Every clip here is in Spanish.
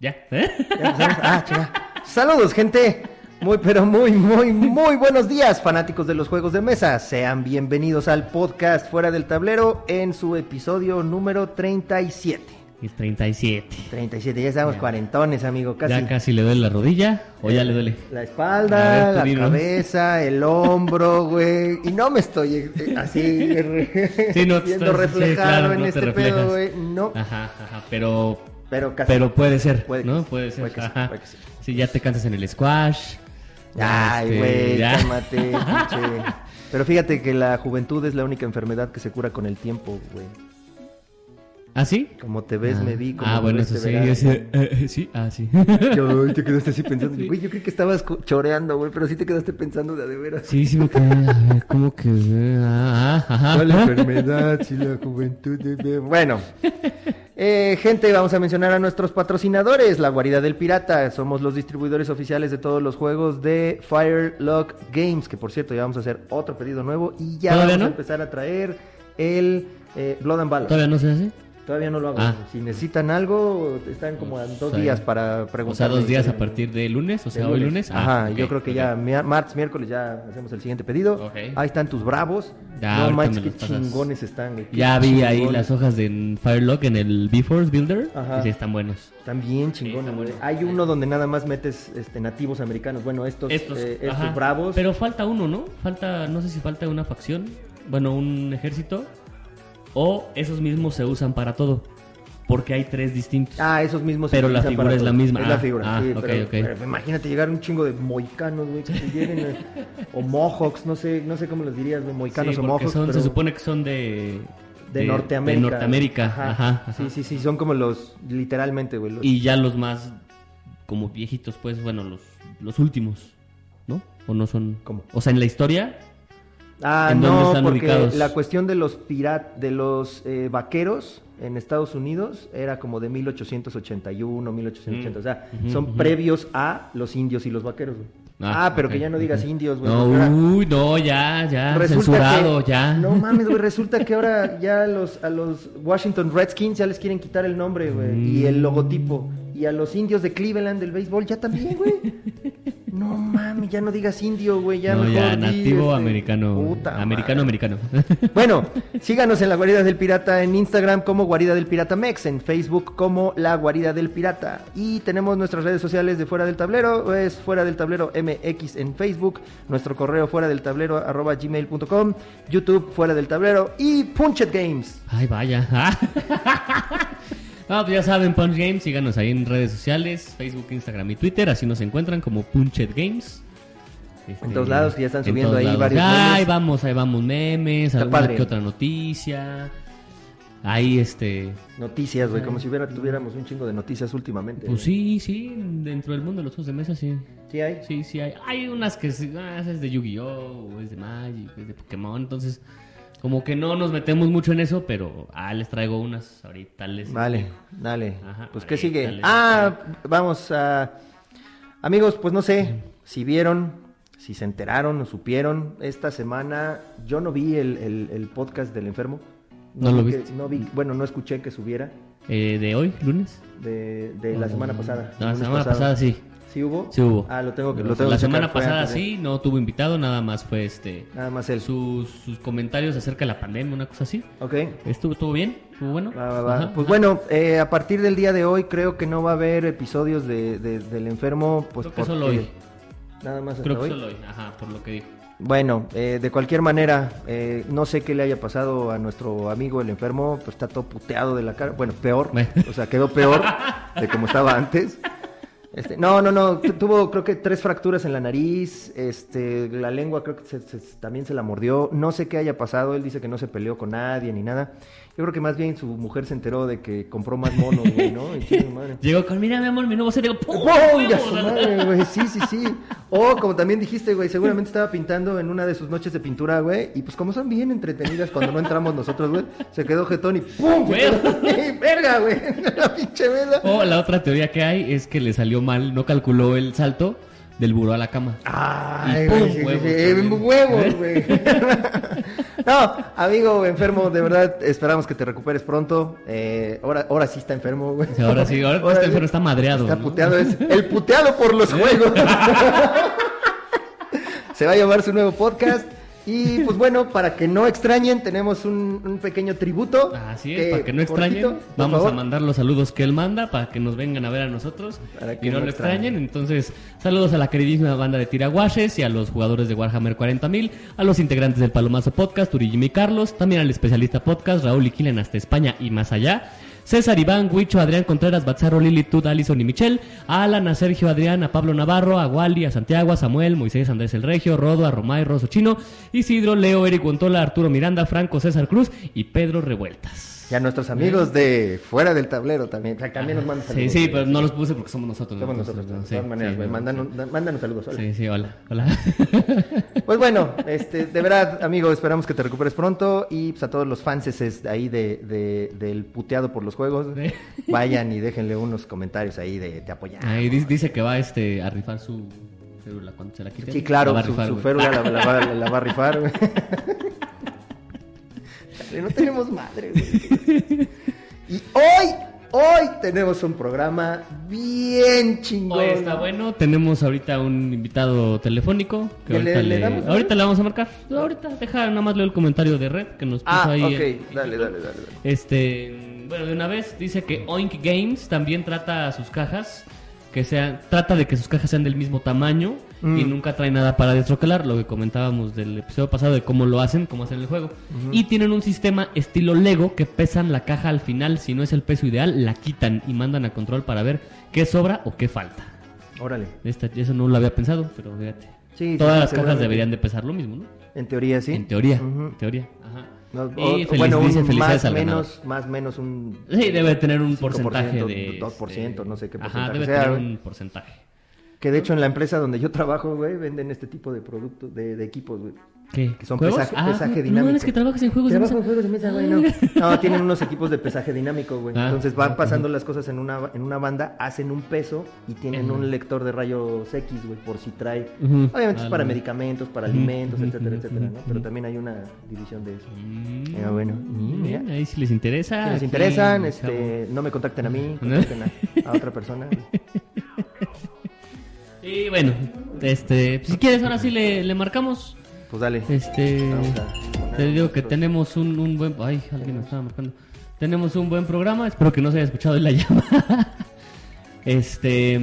¿Ya? ¿Eh? Ah. Saludos, gente. Muy, pero muy, muy, muy buenos días, fanáticos de los juegos de mesa. Sean bienvenidos al podcast Fuera del Tablero en su episodio número 37. Y 37. 37, ya estamos Ya. cuarentones, amigo, casi. ¿Ya casi le duele la rodilla o ya le duele? La espalda, ver, la cabeza, el hombro, güey. Y no me estoy eh, así Sí, no te viendo estás- sí, reflejado claro, en no este pedo, güey. No, Ajá, ajá, pero pero casi. pero puede ser, Puede ¿no? Puede ser. puede que sí, ajá. puede que sí. Sí, ya te cansas en el squash. Ay, Este, güey, cálmate, pinche. Pero fíjate que la juventud es la única enfermedad que se cura con el tiempo, güey. ¿Ah, sí? Como te ves, Ah, me vi. Como Ah, bueno, eso sí. yo sí, eh, eh, sí, ah, sí. Yo, te quedaste así pensando. Sí. Güey, yo creí que estabas choreando, güey, pero sí te quedaste pensando de de veras. Sí, sí me quedé. A ver, ¿cómo que? Ah, ah. ¿Cuál enfermedad? Si la juventud de- Bueno, eh, gente, vamos a mencionar a nuestros patrocinadores, La Guarida del Pirata. Somos los distribuidores oficiales de todos los juegos de Firelock Games, que por cierto ya vamos a hacer otro pedido nuevo y ya ¿Todavía vamos a empezar a traer el eh, Blood and Ballad. ¿Todavía no se hace? Todavía no lo hago. Ah. Si necesitan algo, están como a dos días para O sea, preguntar. dos días a partir de lunes, o sea, hoy lunes. Ajá, Ah, ok, yo creo que ya martes, miércoles ya hacemos el siguiente pedido. Ahí están tus bravos. Ya, no manches, qué pasas. chingones están, güey. Ya vi ahí las hojas de Firelock en el B-Force Builder. Ajá. Y sí, están buenos. Están bien chingones, están buenos. Hay uno donde nada más metes este, nativos americanos. Bueno, estos, Estos, eh, estos ajá. bravos. Pero falta uno, ¿no? Falta, no sé si falta una facción, bueno, un ejército, o esos mismos se usan para todo, porque hay tres distintos. Ah, esos mismos. se Pero la figura es la misma. Es la Ah, figura, ah, sí, ok, pero, ok. pero imagínate llegar un chingo de moicanos, güey, que lleguen, eh, o mohawks, no sé, no sé cómo les dirías, güey, moicanos Sí, o mohawks. son- pero se supone que son de, de, Norteamérica. de Norteamérica, ajá, ajá. Sí, sí, sí, son como los, literalmente, güey. los- Y ya los más como viejitos, pues, bueno, los, los últimos, ¿no? ¿O no son? ¿Cómo? O sea, en la historia, Ah, ¿En dónde no, están porque ubicados? la cuestión de los pirat, de los eh, vaqueros en Estados Unidos era como de 1881, 1880, o sea, son previos a los indios y los vaqueros, güey. Ah, Ah, pero que ya no digas indios, güey. no, uy, no, ya, ya, resulta censurado, que- ya. No mames, güey, resulta que ahora ya los, a los Washington Redskins ya les quieren quitar el nombre, güey, y el Mm. logotipo. Y a los indios de Cleveland del béisbol ya también, güey. No mames, ya no digas indio, güey, ya no, mejor ya, di, nativo este, americano. puta americano, madre. americano. Bueno, síganos en la Guarida del Pirata en Instagram como Guarida del Pirata Mex, en Facebook como La Guarida del Pirata. Y tenemos nuestras redes sociales de Fuera del Tablero, es Fuera del Tablero MX en Facebook, nuestro correo fuera del tablero arroba gmail.com, YouTube Fuera del Tablero y Punchet Games. Ay, vaya. Ah, pues ya saben, Punch Games, síganos ahí en redes sociales, Facebook, Instagram y Twitter, así nos encuentran como Punchet Games. Este, En todos lados, que ya están en subiendo ahí lados. varios Ah, memes. Ahí vamos, ahí vamos memes, Está alguna padre. que otra noticia. Ahí este, Noticias, güey, como si hubiera, tuviéramos un chingo de noticias últimamente. pues güey. sí, sí, dentro del mundo de los juegos de mesa sí. ¿Sí hay? Sí, sí hay. Hay unas que ah, es de Yu-Gi-Oh, es de Magic, es de Pokémon, entonces como que no nos metemos mucho en eso, pero ah, les traigo unas ahorita les Vale, dale. Ajá, pues qué sigue. les- Ah, vamos a amigos, pues no sé si vieron, si se enteraron o supieron esta semana. Yo no vi el, el- el podcast del enfermo. ¿No lo vi que- no vi, bueno, no escuché que subiera Eh, de hoy, lunes. de, de la semana pasada. No, la semana pasado. pasada sí. ¿Sí hubo? Sí hubo. Ah, lo tengo que lo tengo la que semana pasada sí, no tuvo invitado, nada más fue este Nada más él. sus, sus comentarios acerca de la pandemia, una cosa así. Ok. Estuvo, estuvo bien, estuvo bueno. Va, va, va. Ajá, Pues ajá. bueno, eh, a partir del día de hoy creo que no va a haber episodios de, de- del enfermo. Pues Creo que solo hoy. Nada más hasta Creo que hoy. solo hoy, ajá, por lo que dijo. Bueno, eh, de cualquier manera, eh, no sé qué le haya pasado a nuestro amigo el enfermo, pues está todo puteado de la cara. Bueno, peor, o sea, quedó peor de como estaba antes. Este, no, no, no, tu- tuvo creo que tres fracturas en la nariz, este, la lengua creo que se- se- también se la mordió, no sé qué haya pasado, él dice que no se peleó con nadie ni nada. Yo creo que más bien su mujer se enteró de que compró más monos, güey, ¿no? Y madre. Llegó con, mira mi amor, mi nuevo set, digo, ¡pum! ¡Pum! Ya su madre, güey. Sí, sí, sí. O como también dijiste, güey, seguramente estaba pintando en una de sus noches de pintura, güey. Y pues como son bien entretenidas cuando no entramos nosotros, güey, se quedó jetón y ¡pum! Güey. ¡Verga, güey! La pinche mesa. O la otra teoría que hay es que le salió mal, no calculó el salto, del buró a la cama. Ay, güey, huevos también. huevos, güey. no, amigo enfermo, de verdad esperamos que te recuperes pronto. Eh, ahora, ahora sí está enfermo, güey. Sí, ahora sí, ahora está enfermo, está madreado, Está ¿no? puteado, es el puteado por los juegos. Se va a llamar su nuevo podcast. Y pues bueno, para que no extrañen, tenemos un, un pequeño tributo. Así es, para que no extrañen, cortito, vamos favor. a mandar los saludos que él manda para que nos vengan a ver a nosotros Para que y no, no lo extrañen. extrañen. Entonces, saludos a la queridísima banda de Tiraguaches y a los jugadores de Warhammer 40.000, a los integrantes del Palomazo Podcast, Uri Jimmy Carlos, también al especialista podcast Raúl y Kilen hasta España y más allá. César, Iván, Huicho, Adrián Contreras, Batzaro, Lili, Tut, Alison y Michelle, Alan, a Sergio, Adrián, a Pablo Navarro, a Wally, a Santiago, a Samuel, Moisés, Andrés el Regio, Rodo, a Romay, Rosso Chino, Isidro, Leo, Eric Guantola, Arturo Miranda, Franco, César Cruz y Pedro Revueltas. Y a nuestros amigos de fuera del tablero también. También nos mandan Sí, saludos. sí, pero no los puse porque somos nosotros. Somos nosotros. no, De sí, todas maneras, sí, güey, no, mándanos, saludos. hola. Sí, sí, hola, hola. Pues bueno, este, de verdad, amigo, esperamos que te recuperes pronto y pues, a todos los fans ahí de, de- del puteado por los juegos, Sí. vayan y déjenle unos comentarios ahí de te apoyar. Ahí dice, dice que va este, a rifar su célula cuando se la quiten. Sí, claro, La su, rifar, su güey. férula la, la va, la va a rifar. No tenemos madre. güey. Y hoy, hoy tenemos un programa bien chingón. Hoy está bueno, tenemos ahorita un invitado telefónico. Que ¿Le- ahorita le le, damos, no? ahorita le vamos a marcar. Ahorita, deja nada más leo el comentario de Red que nos puso Ah, ahí. ok, dale, dale, dale. dale. Este, bueno, de una vez dice que Oink Games también trata a sus cajas que sean, trata de que sus cajas sean del mismo tamaño Mm. y nunca trae nada para destroquelar, lo que comentábamos del episodio pasado de cómo lo hacen, cómo hacen el juego. Y tienen un sistema estilo Lego que pesan la caja al final, si no es el peso ideal, la quitan y mandan a control para ver qué sobra o qué falta. Órale. Esta, eso no lo había pensado, pero fíjate. Sí, Todas sí, las cajas deberían de pesar lo mismo, ¿no? En teoría sí. En teoría, Ujú. en teoría. Ajá. No, Y o- feliz- bueno, un dice felicidades más al menos, más menos un Sí, debe tener un 5%, porcentaje de... 2%, este, no sé qué Ajá, porcentaje debe sea, tener un porcentaje. Que de hecho en la empresa donde yo trabajo, güey, venden este tipo de productos de, de equipos, güey. ¿Qué? Que son pesaje, Ah, pesaje No, dinámico. es que trabajas en juegos de mesa. en juegos de mesa, güey, no. No, tienen unos equipos de pesaje dinámico, güey. Ah, Entonces van ah, pasando las cosas en una, en una banda, hacen un peso y tienen un lector de rayos X, güey, por si trae. Obviamente Ah, es para no. medicamentos, para alimentos, etcétera, etcétera, ¿no? Pero también hay una división de eso. Ah, bueno. Bien, ahí si les interesa. Si les interesan, este, no me contacten a mí, contacten a, a otra persona. Y bueno, este, si quieres ahora sí le, le marcamos. Pues dale. Este, te digo que tenemos un, un buen, ay, alguien nos estaba marcando. Tenemos un buen programa, espero que no se haya escuchado en la llamada. Este,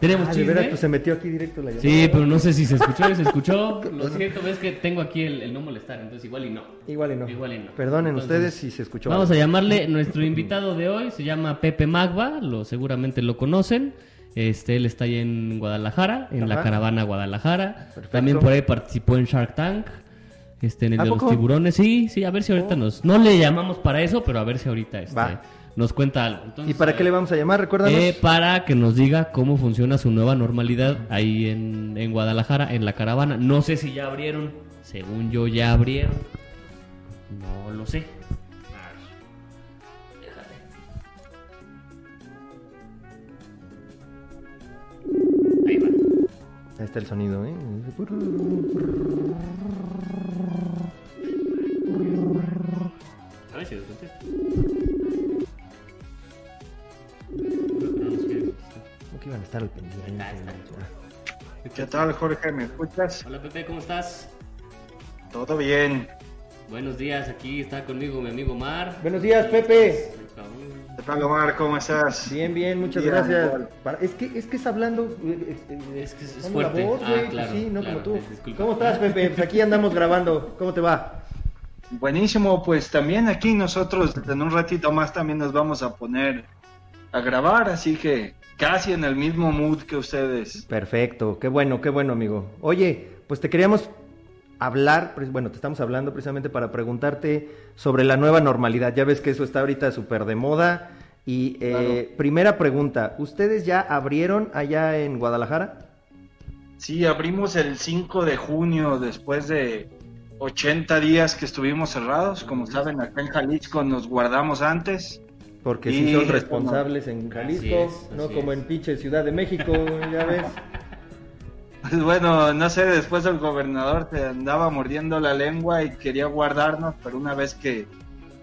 tenemos Ah, chisme. pues se metió aquí directo la llamada. Sí, pero no sé si se escuchó, se escuchó. Lo siento, ves que tengo aquí el, el no molestar, entonces igual y no. Igual y no. Igual y no. Perdonen Entonces, ustedes si se escuchó. Vamos a llamarle, nuestro invitado de hoy se llama Pepe Magba, lo seguramente lo conocen. Este, él está ahí en Guadalajara, en la caravana Guadalajara. Perfecto. También por ahí participó en Shark Tank. Este, en el ¿A de los tiburones. Sí, sí, a ver si ahorita Oh. nos. No le llamamos para eso, pero a ver si ahorita este, Va. nos cuenta algo. Entonces, ¿Y para qué le vamos a llamar? Recuérdanos. eh, para que nos diga cómo funciona su nueva normalidad ahí en, en Guadalajara, en la caravana. No sé si ya abrieron. Según yo, ya abrieron. No lo sé. Ahí va. Ahí está el sonido, ¿eh? A ver si lo que no nos quiere contestar. ¿Cómo que iban a estar al pendiente? Está. ¿Qué tal, Jorge? ¿Me escuchas? Hola Pepe, ¿cómo estás? Todo bien. Buenos días, aquí está conmigo mi amigo Mar. Buenos días, Pepe. Ay, cabrón. ¿Qué tal, Omar? ¿Cómo estás? Bien, bien, muchas Bien, gracias. igual. Es, que, es que es hablando. eh, eh, Es que es- dando la fuerte. voz, Ah, güey, pues claro, sí, no claro, como tú. disculpa. ¿Cómo estás, Pepe? Pues aquí andamos grabando. ¿Cómo te va? Buenísimo, pues también aquí nosotros en un ratito más también nos vamos a poner a grabar, así que casi en el mismo mood que ustedes. Perfecto, qué bueno, qué bueno, amigo. Oye, pues te queríamos hablar, bueno, te estamos hablando precisamente para preguntarte sobre la nueva normalidad. Ya ves que eso está ahorita súper de moda. Y eh, primera pregunta, ¿ustedes ya abrieron allá en Guadalajara? Sí, abrimos el 5 de junio después de 80 días que estuvimos cerrados. Como saben, acá en Jalisco nos guardamos antes. Porque Y, si son responsables en Jalisco, es, no como es. en pinche Ciudad de México, ya ves. Pues bueno, no sé, después el gobernador te andaba mordiendo la lengua y quería guardarnos, pero una vez que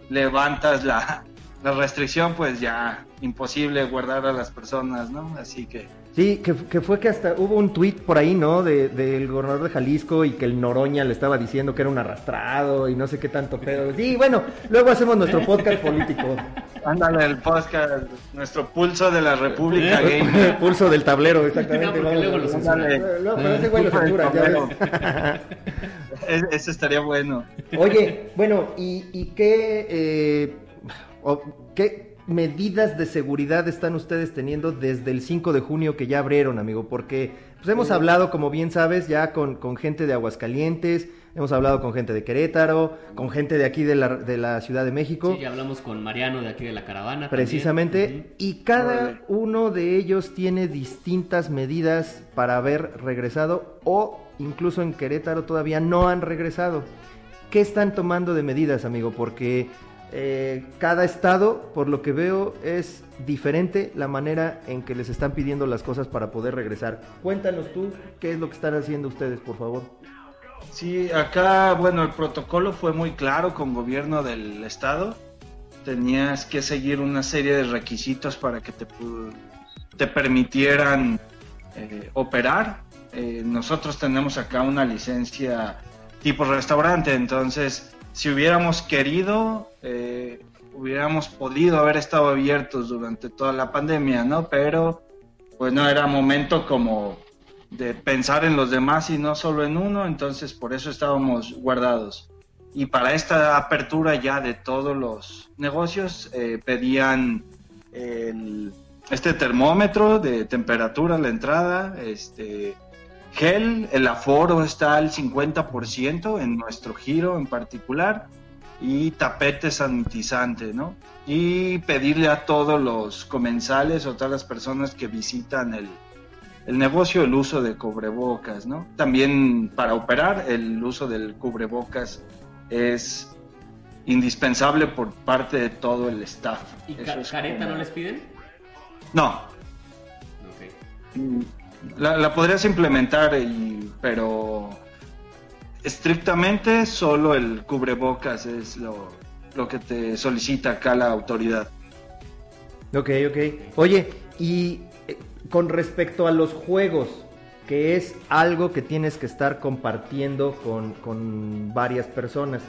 levantas la, la restricción, pues ya imposible guardar a las personas, ¿no? Así que... Sí, que, que fue que hasta hubo un tuit por ahí, ¿no? Del de, gobernador de Jalisco y que el Noroña le estaba diciendo que era un arrastrado y no sé qué tanto pedo. Sí, bueno, luego hacemos nuestro podcast político. Ándale, el podcast, nuestro pulso de la República Gay. pulso del tablero, exactamente. No, luego lo Luego, pero ese güey lo censura, ya ves. Eso estaría bueno. Oye, bueno, ¿y, y qué... Eh, ¿Qué medidas de seguridad están ustedes teniendo desde el 5 de junio que ya abrieron, amigo? Porque pues, hemos hablado, como bien sabes, ya con, gente de Aguascalientes, hemos hablado con gente de Querétaro, con gente de aquí de la, de la Ciudad de México. Sí, ya hablamos con Mariano de aquí de la caravana. Precisamente, y cada uno de ellos tiene distintas medidas para haber regresado o incluso en Querétaro todavía no han regresado. ¿Qué están tomando de medidas, amigo? Porque eh, cada estado, por lo que veo, es diferente la manera en que les están pidiendo las cosas para poder regresar. Cuéntanos tú qué es lo que están haciendo ustedes, por favor. Sí, acá, bueno, el protocolo fue muy claro con gobierno del estado. Tenías que seguir una serie de requisitos para que te, te permitieran eh, operar. Eh, nosotros tenemos acá una licencia tipo restaurante, entonces si hubiéramos querido, eh, hubiéramos podido haber estado abiertos durante toda la pandemia, ¿no? Pero pues no era momento como de pensar en los demás y no solo en uno, entonces por eso estábamos guardados. Y para esta apertura ya de todos los negocios eh, pedían este termómetro de temperatura a la entrada, este, Gel, el aforo está al 50% en nuestro giro en particular y tapete sanitizante, ¿no? Y pedirle a todos los comensales o todas las personas que visitan el, el negocio el uso de cubrebocas, ¿no? También para operar el uso del cubrebocas es indispensable por parte de todo el staff. ¿Y careta no les piden? No. La, podrías implementar, pero estrictamente solo el cubrebocas es lo, lo que te solicita acá la autoridad. Ok, ok. Oye, y eh, con respecto a los juegos, que es algo que tienes que estar compartiendo con, varias personas.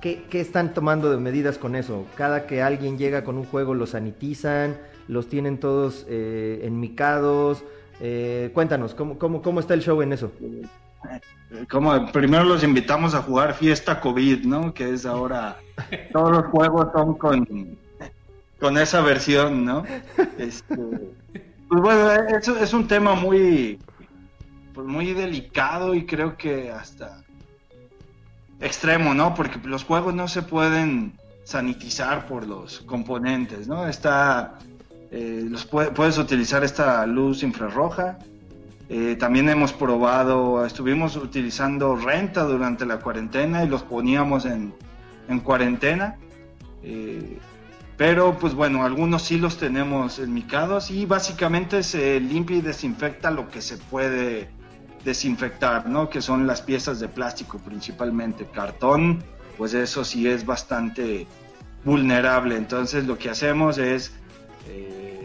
¿Qué, ¿Qué, están tomando de medidas con eso? Cada que alguien llega con un juego, lo sanitizan, los tienen todos eh, enmicados, eh, cuéntanos, ¿cómo, cómo, cómo está el show en eso? Como primero los invitamos a jugar Fiesta COVID, ¿no? Que es ahora todos los juegos son con, con esa versión, ¿no? Este, pues bueno, eso es un tema muy pues muy delicado y creo que hasta extremo, ¿no? Porque los juegos no se pueden sanitizar por los componentes, ¿no? Está eh, los puedes utilizar esta luz infrarroja. Eh, también hemos probado, estuvimos utilizando renta durante la cuarentena y los poníamos en, cuarentena. Eh, pero pues bueno, algunos sí los tenemos enmicados y básicamente se limpia y desinfecta lo que se puede desinfectar, ¿no? Que son las piezas de plástico principalmente. Cartón, pues eso sí es bastante vulnerable. Entonces lo que hacemos es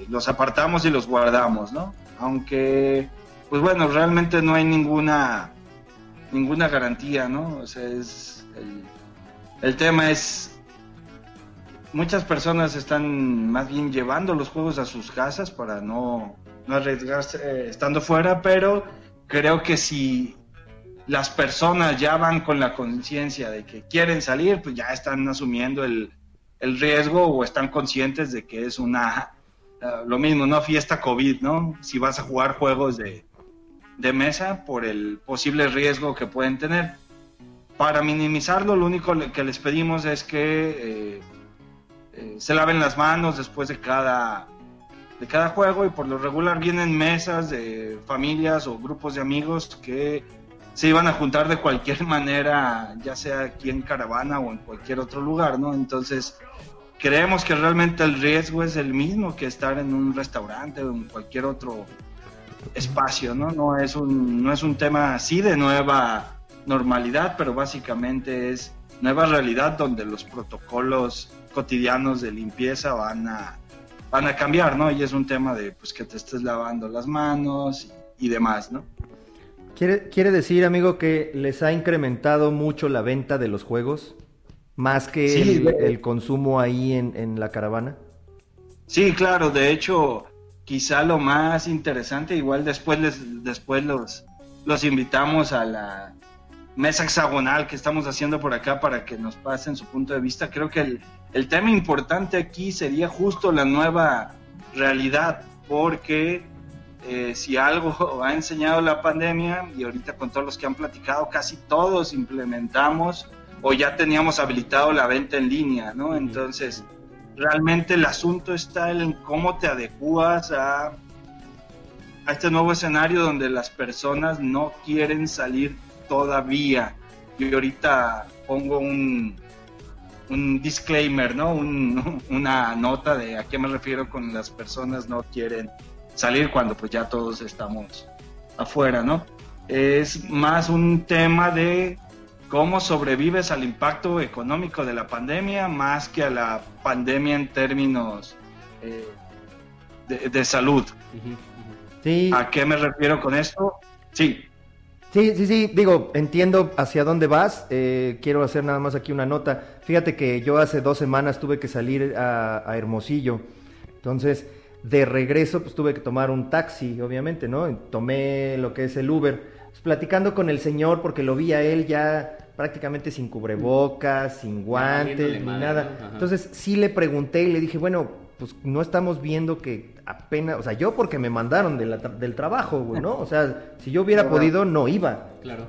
los apartamos y los guardamos, ¿no? Aunque, pues bueno, realmente no hay ninguna, ninguna garantía, ¿no? O sea, es, el, tema es, muchas personas están más bien llevando los juegos a sus casas para no, no arriesgarse eh, estando fuera, pero creo que si las personas ya van con la conciencia de que quieren salir, pues ya están asumiendo el, el riesgo o están conscientes de que es una Lo mismo, ¿no? Fiesta COVID, ¿no? Si vas a jugar juegos de, mesa por el posible riesgo que pueden tener. Para minimizarlo, lo único que les pedimos es que eh, eh, se laven las manos después de cada, de cada juego y por lo regular vienen mesas de familias o grupos de amigos que se iban a juntar de cualquier manera, ya sea aquí en Caravana o en cualquier otro lugar, ¿no? Entonces, creemos que realmente el riesgo es el mismo que estar en un restaurante o en cualquier otro espacio, ¿no? No es un, no es un tema así de nueva normalidad, pero básicamente es nueva realidad donde los protocolos cotidianos de limpieza van a, van a cambiar, ¿no? Y es un tema de pues que te estés lavando las manos y, demás, ¿no? ¿Quiere, ¿Quiere decir, amigo, que les ha incrementado mucho la venta de los juegos? Más que el, consumo ahí en, en la caravana. Sí, claro, de hecho, quizá lo más interesante, igual después les, después los, los invitamos a la mesa hexagonal que estamos haciendo por acá para que nos pasen su punto de vista. Creo que el, el tema importante aquí sería justo la nueva realidad, porque eh, si algo ha enseñado la pandemia, y ahorita con todos los que han platicado, casi todos implementamos o ya teníamos habilitado la venta en línea, ¿no? Entonces, realmente el asunto está en cómo te adecuas a, a este nuevo escenario donde las personas no quieren salir todavía. Yo ahorita pongo un, un disclaimer, ¿no? una nota de a qué me refiero con las personas no quieren salir cuando pues ya todos estamos afuera, ¿no? Es más un tema de cómo sobrevives al impacto económico de la pandemia más que a la pandemia en términos eh, de, salud. ¿A qué me refiero con esto? Sí. Sí, sí, sí, digo, entiendo hacia dónde vas. Eh, quiero hacer nada más aquí una nota. Fíjate que yo hace dos semanas tuve que salir a, a Hermosillo. Entonces, de regreso, pues tuve que tomar un taxi, obviamente, ¿no? Tomé lo que es el Uber platicando con el señor, porque lo vi a él ya prácticamente sin cubrebocas, sin guantes, ni nada. Entonces sí le pregunté y le dije, bueno, pues no estamos viendo que apenas, o sea, yo porque me mandaron del trabajo, ¿no? O sea, si yo hubiera podido, no iba. Claro.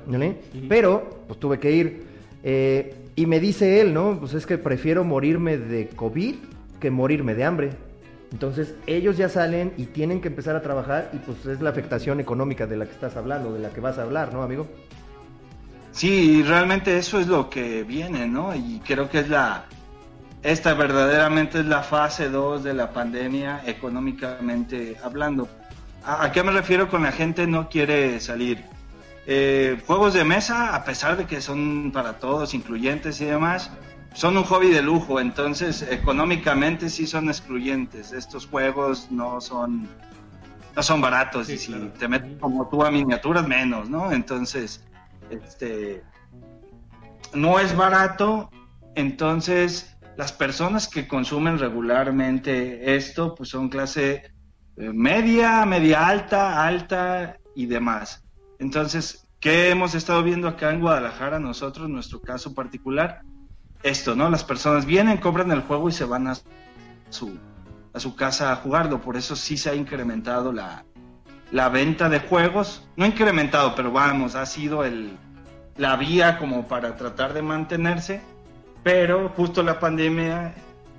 Pero, pues tuve que ir. Eh, y me dice él, ¿no? Pues es que prefiero morirme de COVID que morirme de hambre. Entonces ellos ya salen y tienen que empezar a trabajar y pues es la afectación económica de la que estás hablando, de la que vas a hablar, ¿no, amigo? Sí, realmente eso es lo que viene, ¿no? Y creo que es la, esta verdaderamente es la fase 2 de la pandemia económicamente hablando. ¿A, qué me refiero con la gente no quiere salir? Eh, juegos de mesa, a pesar de que son para todos, incluyentes y demás, son un hobby de lujo, entonces económicamente sí son excluyentes. Estos juegos no son no son baratos y si te metes como tú a miniaturas menos, ¿no? Entonces, este no es barato, entonces las personas que consumen regularmente esto pues son clase eh, media, media alta, alta y demás. Entonces, ¿qué hemos estado viendo acá en Guadalajara nosotros, nuestro caso particular? Esto, ¿no? Las personas vienen, compran el juego y se van a su, a su casa a jugarlo. Por eso sí se ha incrementado la, la venta de juegos. No incrementado, pero vamos, ha sido el, la vía como para tratar de mantenerse. Pero justo la pandemia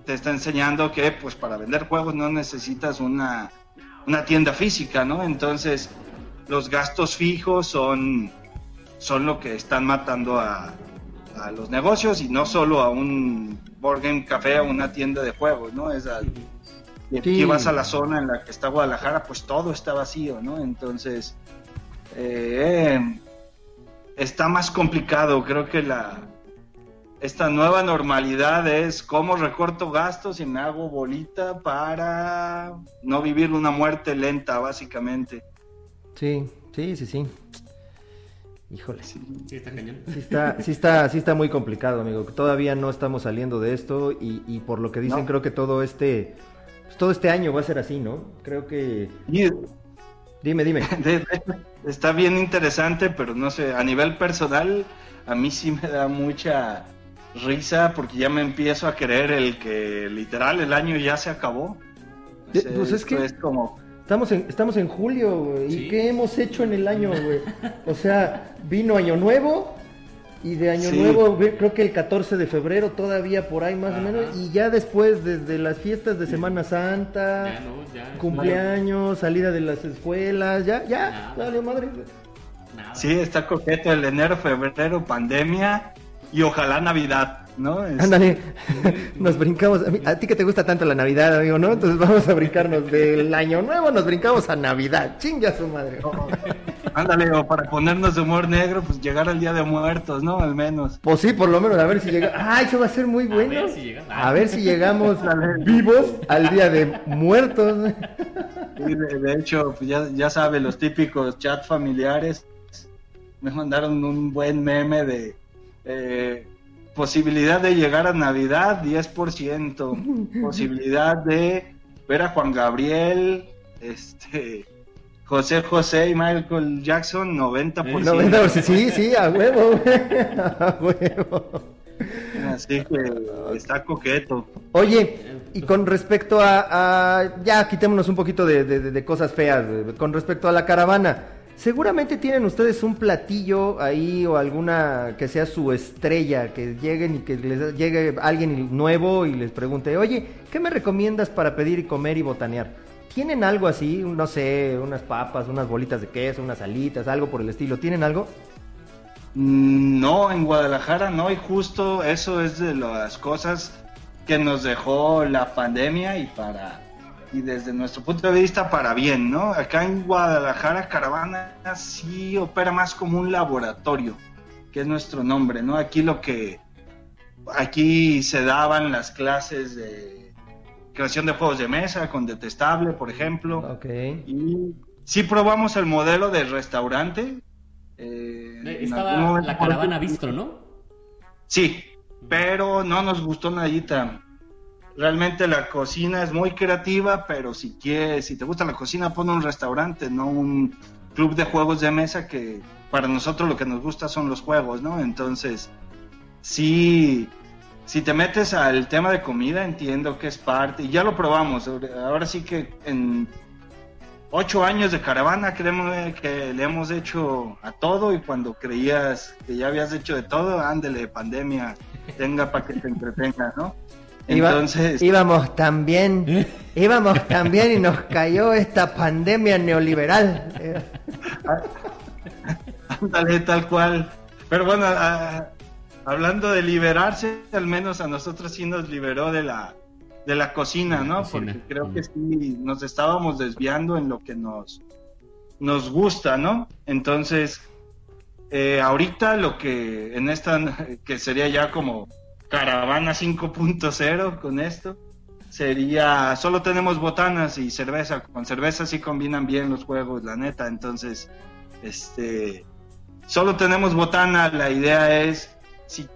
te está enseñando que pues para vender juegos no necesitas una, una tienda física, ¿no? Entonces los gastos fijos son, son lo que están matando a, a los negocios y no solo a un board game café o una tienda de juegos, ¿no? Es y vas a la zona en la que está Guadalajara, pues todo está vacío, ¿no? Entonces, eh, está más complicado. Creo que la esta nueva normalidad es cómo recorto gastos y me hago bolita para no vivir una muerte lenta, básicamente. Sí, sí, sí, sí. Híjole. Sí, está cañón. Sí está, sí está, sí está muy complicado, amigo. Todavía no estamos saliendo de esto y, por lo que dicen, creo que todo este, pues, todo este año va a ser así, ¿no? Creo que. Dime, dime. está bien interesante, pero no sé, a nivel personal, a mí sí me da mucha risa porque ya me empiezo a creer el que literal el año ya se acabó. pues es que es como Estamos en, estamos en julio, güey. ¿Y qué hemos hecho en el año, güey? O sea, vino Año Nuevo y de Año Nuevo creo que el 14 de febrero todavía por ahí más o menos. Y ya después, desde las fiestas de Semana Santa, cumpleaños, salida de las escuelas, ya, ya, dale madre. Sí, está coqueto el enero, febrero, pandemia. Y ojalá Navidad, ¿no? Es- Ándale, nos brincamos. A, mí- a ti que te gusta tanto la Navidad, amigo, ¿no? Entonces vamos a brincarnos del Año Nuevo, nos brincamos a Navidad. Chinga su madre. Ándale, o para ponernos de humor negro, pues llegar al Día de Muertos, ¿no? Al menos. Pues sí, por lo menos, a ver si llega. ¡Ah, eso va a ser muy bueno! ver si llega- A ver si llegamos vivos al Día de Muertos. Sí, de, de hecho, pues ya, ya sabe, los típicos chat familiares me mandaron un buen meme de eh, posibilidad de llegar a Navidad 10%, posibilidad de ver a Juan Gabriel, este José José y Michael Jackson 90%. 90%, sí, sí, a huevo. A huevo. Así que está coqueto. Oye, y con respecto a, a- ya quitémonos un poquito de, de- de- de cosas feas, eh, con respecto a la caravana, seguramente tienen ustedes un platillo ahí o alguna que sea su estrella, que lleguen y que les llegue alguien nuevo y les pregunte, oye, ¿qué me recomiendas para pedir y comer y botanear? ¿Tienen algo así? No sé, unas papas, unas bolitas de queso, unas alitas, algo por el estilo. ¿Tienen algo? Mm, No, en Guadalajara no, y justo eso es de las cosas que nos dejó la pandemia y para y desde nuestro punto de vista para bien, ¿no? Acá en Guadalajara Caravana sí opera más como un laboratorio, que es nuestro nombre, ¿no? Aquí lo que aquí se daban las clases de creación de juegos de mesa con Detestable, por ejemplo. Ok. Y sí probamos el modelo de restaurante. eh, algún Estaba la caravana Bistro, ¿no? Sí, pero no nos gustó nadita. Realmente la cocina es muy creativa, pero si quieres, si te gusta la cocina, pon un restaurante, no un club de juegos de mesa que para nosotros lo que nos gusta son los juegos, ¿no? Entonces, sí, si te metes al tema de comida, entiendo que es parte, y ya lo probamos. Ahora sí que en ocho años de caravana creemos que le hemos hecho a todo y cuando creías que ya habías hecho de todo, ándele, pandemia, tenga para que te entretenga, ¿no? Iba- Entonces, íbamos tan bien, íbamos tan bien y nos cayó esta pandemia neoliberal. Eh, ándale, tal cual. Pero bueno, a- hablando de liberarse, al menos a nosotros sí nos liberó de la, de la cocina, ¿no? Cocina. Porque creo que sí nos estábamos desviando en lo que nos, nos gusta, ¿no? Entonces, eh, ahorita lo que en esta, que sería ya como caravana 5.0 con esto, sería, solo tenemos botanas y cerveza, con cerveza sí combinan bien los juegos, la neta, entonces, este, solo tenemos botana, la idea es, si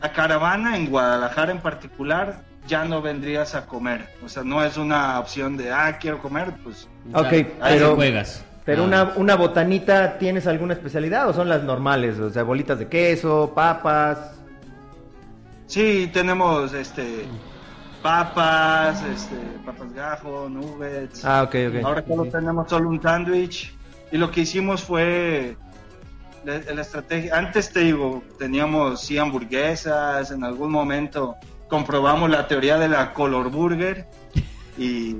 a caravana en Guadalajara en particular, ya no vendrías a comer, o sea, no es una opción de, ah, quiero comer, pues Ok, ahí pero- juegas. Pero Ah. una, una botanita, ¿tienes alguna especialidad o son las normales? O sea, bolitas de queso, papas. Sí, tenemos este papas, este papas gajo, nuggets. Ah, ok, ok. Ahora solo tenemos solo un sándwich y lo que hicimos fue la, la estrategia. Antes te digo, teníamos sí hamburguesas, en algún momento comprobamos la teoría de la color burger y,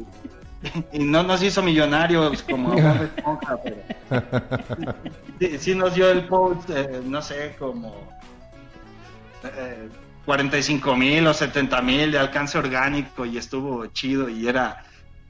y no nos hizo millonarios como a Bob Esponja, pero sí, sí nos dio el post, eh, no sé, como eh, 45 mil o 70 mil de alcance orgánico y estuvo chido y era,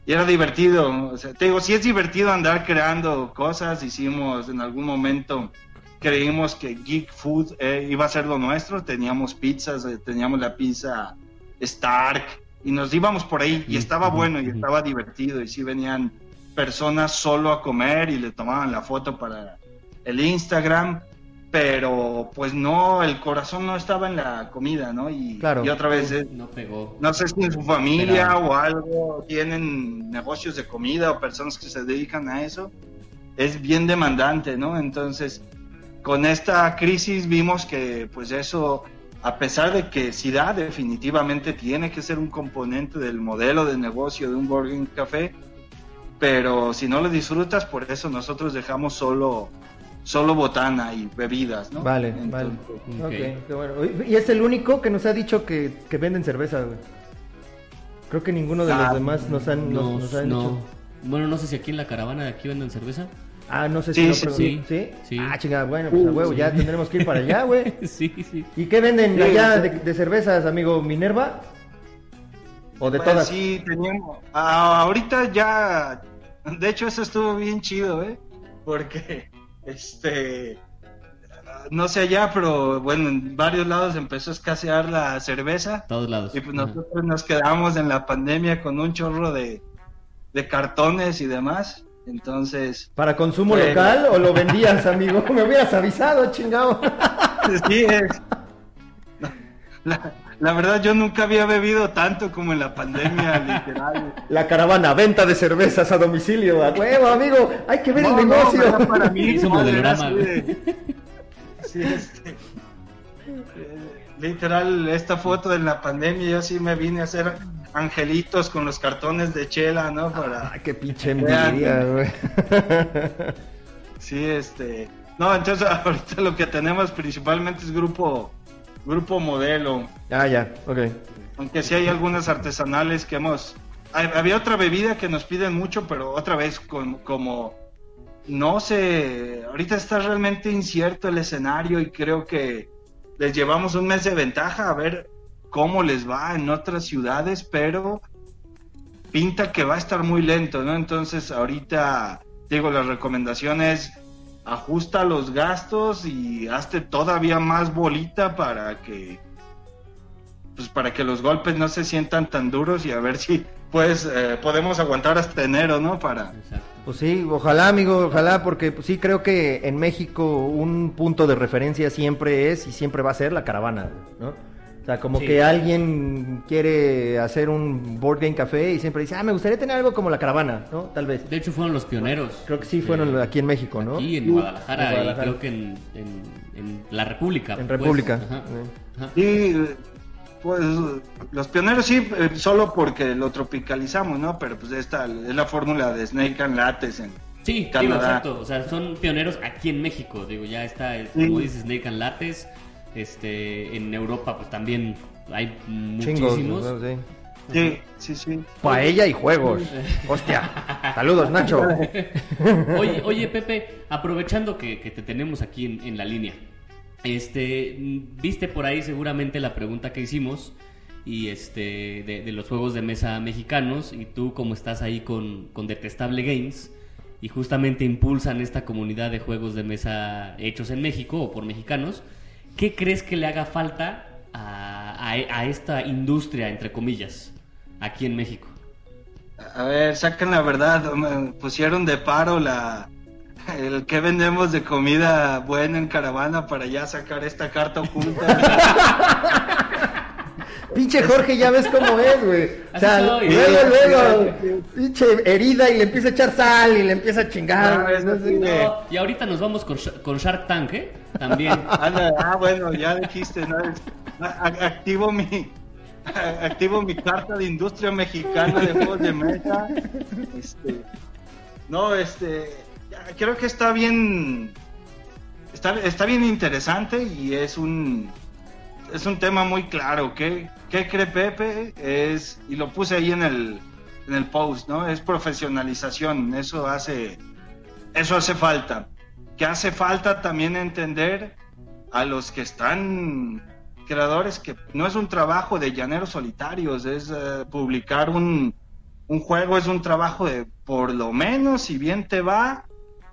y era divertido. O sea, te digo, si es divertido andar creando cosas, hicimos en algún momento, creímos que Geek Food eh, iba a ser lo nuestro, teníamos pizzas, eh, teníamos la pizza Stark y nos íbamos por ahí y estaba bueno y estaba divertido. Y sí venían personas solo a comer y le tomaban la foto para el Instagram, pero pues no, el corazón no estaba en la comida, ¿no? Y, Claro. y otra vez, eh, No pegó. no sé si en su familia Pero- o algo tienen negocios de comida o personas que se dedican a eso, es bien demandante, ¿no? Entonces, con esta crisis vimos que pues eso, a pesar de que sí da, definitivamente tiene que ser un componente del modelo de negocio de un Burger Café, pero si no lo disfrutas, por eso nosotros dejamos solo solo botana y bebidas, ¿no? Vale, Entonces, vale. Ok. Ok, qué bueno. Y es el único que nos ha dicho que, que venden cerveza, güey. Creo que ninguno de Ah, los demás nos han, nos, No, nos han no. dicho. Bueno, no sé si aquí en la caravana de aquí venden cerveza. Ah, no sé Sí, si lo sí, pregunté. sí. ¿Sí? Sí. Ah, chingada, bueno, pues a huevo, ya tendremos que ir para allá, güey. sí, sí. ¿Y qué venden Sí, allá sí. de, de cervezas, amigo Minerva? ¿O de Pues todas? Sí, teníamos. ah, ahorita ya. De hecho, eso estuvo bien chido, ¿eh? Porque, este. No sé allá, pero bueno, en varios lados empezó a escasear la cerveza. Todos lados. Y pues Ajá. nosotros nos quedamos en la pandemia con un chorro de, de cartones y demás. Entonces, ¿Para consumo Bueno. local o lo vendías, amigo? Me hubieras avisado, chingado. sí es. La, la verdad, yo nunca había bebido tanto como en la pandemia, literal. La caravana, venta de cervezas a domicilio. A huevo, amigo, hay que ver el No, no, negocio. era para mí, no, así de- Sí, este, eh, literal, esta foto en la pandemia, yo sí me vine a hacer angelitos con los cartones de chela, ¿no? Para, Ay, qué pinche envidia, güey. sí, este, no, entonces ahorita lo que tenemos principalmente es grupo, grupo modelo, Ah, ya, ok. aunque sí hay algunas artesanales que hemos, había otra bebida que nos piden mucho, pero otra vez con- como no sé, ahorita está realmente incierto el escenario y creo que les llevamos un mes de ventaja a ver cómo les va en otras ciudades, pero pinta que va a estar muy lento, ¿no? Entonces ahorita, digo, la recomendación es ajusta los gastos y hazte todavía más bolita para que pues para que los golpes no se sientan tan duros y a ver si pues eh, podemos aguantar hasta enero, ¿no? Para Exacto. Pues sí, ojalá, amigo, ojalá, porque pues, sí creo que en México un punto de referencia siempre es y siempre va a ser la caravana, ¿no? O sea, como Sí. que alguien quiere hacer un board game café y siempre dice, ah, me gustaría tener algo como la caravana, ¿no? Tal vez. De hecho, fueron los pioneros. Creo que sí fueron aquí en México, ¿no? Aquí en Guadalajara, En Guadalajara. y creo que en, en- en la República. En pues. República. Ajá, ajá. Y pues los pioneros sí, eh, solo porque lo tropicalizamos, ¿no? Pero pues esta es la fórmula de Snake and Lattes en Sí, digo, Canadá. exacto. O sea, son pioneros aquí en México. Digo, ya está, Sí. como dices, Snake and Lattes. Este, en Europa, pues también hay Chingos, muchísimos. ¿no? Sí. Sí, sí, sí. Paella y juegos. Hostia. Saludos, Nacho. Oye, oye, Pepe, aprovechando que, que te tenemos aquí en, en la línea, este, viste por ahí seguramente la pregunta que hicimos y este de, de los juegos de mesa mexicanos y tú como estás ahí con, con Detestable Games y justamente impulsan esta comunidad de juegos de mesa hechos en México o por mexicanos, ¿qué crees que le haga falta a, a- a esta industria, entre comillas, aquí en México? A ver, sacan la verdad, me pusieron de paro la el que vendemos de comida buena en caravana para ya sacar esta carta oculta. Pinche Jorge, ya ves cómo es, güey. O sea, Así soy. luego, luego, sí, pinche herida y le empieza a echar sal y le empieza a chingar. No, no No, y ahorita nos vamos con, con Shark Tank, ¿eh? También. Anda, ah, bueno, ya dijiste, ¿no? Activo mi activo mi carta de industria mexicana de juegos de mesa. Este, no, este, creo que está bien, está, está bien interesante y es un es un tema muy claro. ¿Qué, qué cree Pepe? Es, y lo puse ahí en el, en el post, ¿no? Es profesionalización. Eso hace, eso hace falta. Que hace falta también entender a los que están creadores que no es un trabajo de llaneros solitarios, es eh, publicar un, un juego, es un trabajo de por lo menos, si bien te va,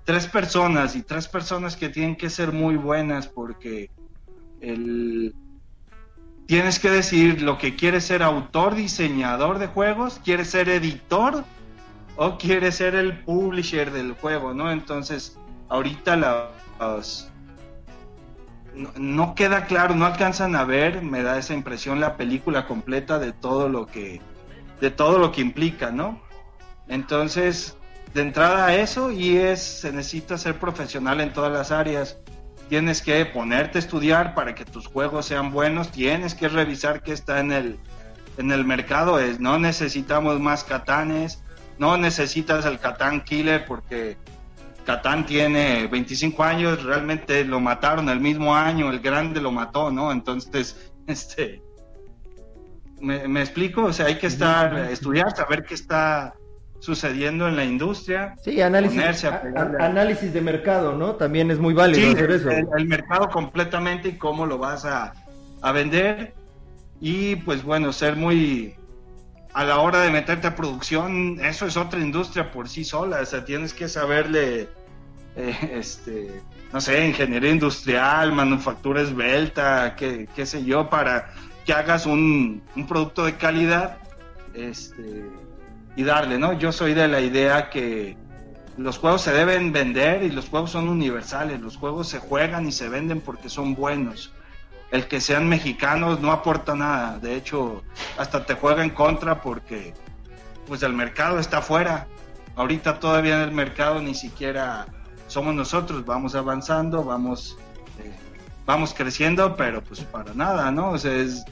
tres personas y tres personas que tienen que ser muy buenas porque el, tienes que decidir lo que quieres ser autor, diseñador de juegos, quieres ser editor o quieres ser el publisher del juego, ¿no? Entonces, ahorita la- los- no, no queda claro, no alcanzan a ver, me da esa impresión la película completa de todo lo que de todo lo que implica, ¿no? Entonces, de entrada a eso y es se necesita ser profesional en todas las áreas. Tienes que ponerte a estudiar para que tus juegos sean buenos, tienes que revisar qué está en el en el mercado, es no necesitamos más catanes, no necesitas el Catán Killer porque Catán tiene 25 años, realmente lo mataron el mismo año, el grande lo mató, ¿no? Entonces, este, ¿me, me explico? O sea, hay que estar, estudiar, saber qué está, sucediendo en la industria. Sí, análisis, análisis de mercado, ¿no? También es muy válido hacer eso. El, mercado completamente y cómo lo vas a, a vender. Y pues bueno, ser muy, a la hora de meterte a producción, eso es otra industria por sí sola, o sea, tienes que saberle, eh, este, no sé, ingeniería industrial, manufactura esbelta, qué, qué sé yo, para que hagas un, producto de calidad este, y darle, ¿no? Yo soy de la idea que los juegos se deben vender y los juegos son universales, los juegos se juegan y se venden porque son buenos el que sean mexicanos no aporta nada. De hecho, hasta te juega en contra porque pues el mercado está afuera. Ahorita todavía en el mercado ni siquiera somos nosotros, vamos avanzando, vamos, eh, vamos creciendo, pero pues para nada, ¿no? O sea, es,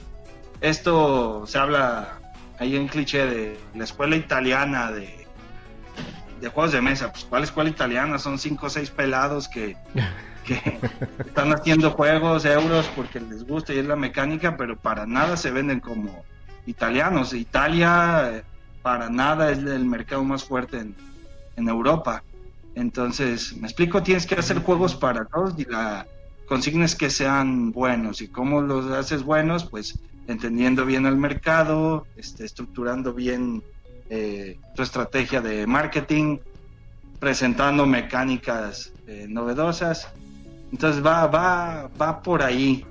esto se habla ahí en cliché de la escuela italiana de, de juegos de mesa. Pues, ¿cuál escuela italiana? Son cinco o seis pelados que que están haciendo juegos, euros, porque les gusta y es la mexicana, pero para nada se venden como italianos. Italia para nada es el mercado más fuerte en, Europa. Entonces, me explico, tienes que hacer juegos para todos y la consigna que sean buenos. ¿Y cómo los haces buenos? Pues entendiendo bien el mercado, este, estructurando bien eh, tu estrategia de marketing, presentando mecánicas eh, novedosas entonces va, va, va por ahí.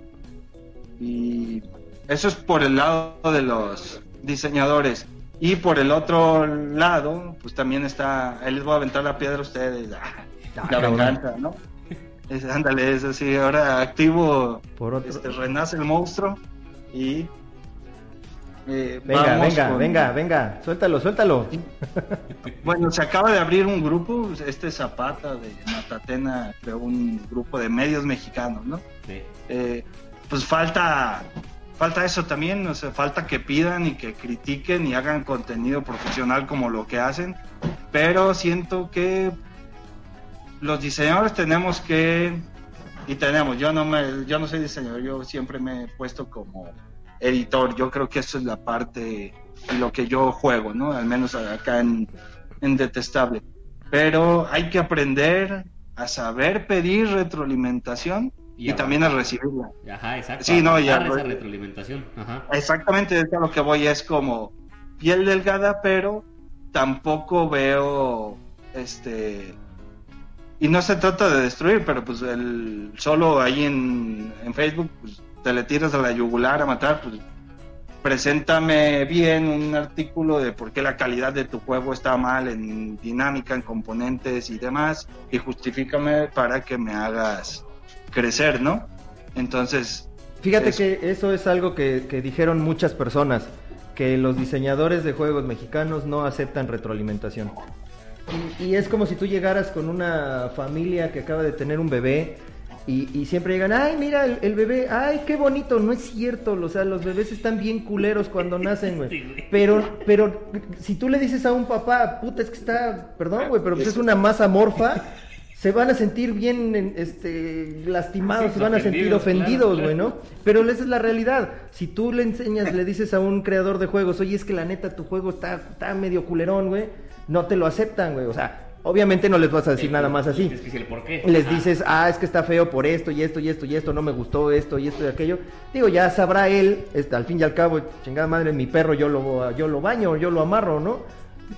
Y eso es por el lado de los diseñadores. Y por el otro lado, pues también está, él les voy a aventar la piedra a ustedes. Ah, la venganza, ¿no? Es, ándale, es así, ahora activo, por este, renace el monstruo y eh, venga, venga, venga, venga, suéltalo, suéltalo. Bueno, se acaba de abrir un grupo, este Zapata de Matatena creó un grupo de medios mexicanos, ¿no? Eh, pues falta, falta eso también, o sea, falta que pidan y que critiquen y hagan contenido profesional como lo que hacen, pero siento que los diseñadores tenemos que y tenemos, yo no me, yo no soy diseñador, yo siempre me he puesto como editor. Yo creo que eso es la parte de lo que yo juego, ¿no? Al menos acá en, Detestable. Pero hay que aprender a saber pedir retroalimentación y, también a recibirla. Ajá, exacto. Sí, no, ya. Esa retroalimentación. Ajá. Exactamente, es a lo que voy, es como piel delgada, pero tampoco veo este y no se trata de destruir, pero pues el solo ahí en, en Facebook pues te le tiras a la yugular a matar, pues preséntame bien un artículo de por qué la calidad de tu juego está mal en dinámica, en componentes y demás, y justifícame para que me hagas crecer, ¿no? Entonces... Fíjate que eso es algo que, dijeron muchas personas, que los diseñadores de juegos mexicanos no aceptan retroalimentación. Y, y, es como si tú llegaras con una familia que acaba de tener un bebé y, siempre llegan, ay, mira, el, bebé, ay, qué bonito. No es cierto, o sea, los bebés están bien culeros cuando nacen, güey. Pero, pero si tú le dices a un papá, puta, es que está, perdón, güey, pero pues es una masa morfa, se van a sentir bien este, lastimados, se van a sentir ofendidos, güey, ¿no? Pero esa es la realidad. Si tú le enseñas, le dices a un creador de juegos, oye, es que la neta tu juego está, está medio culerón, güey, no te lo aceptan, güey. O sea, Obviamente no les vas a decir nada más así. ¿por qué? Les dices, ah, es que está feo por esto y esto y esto y esto, no me gustó esto y esto y aquello. Digo, ya sabrá él, este, al fin y al cabo, chingada madre, mi perro yo lo, yo lo baño, yo lo amarro, ¿no?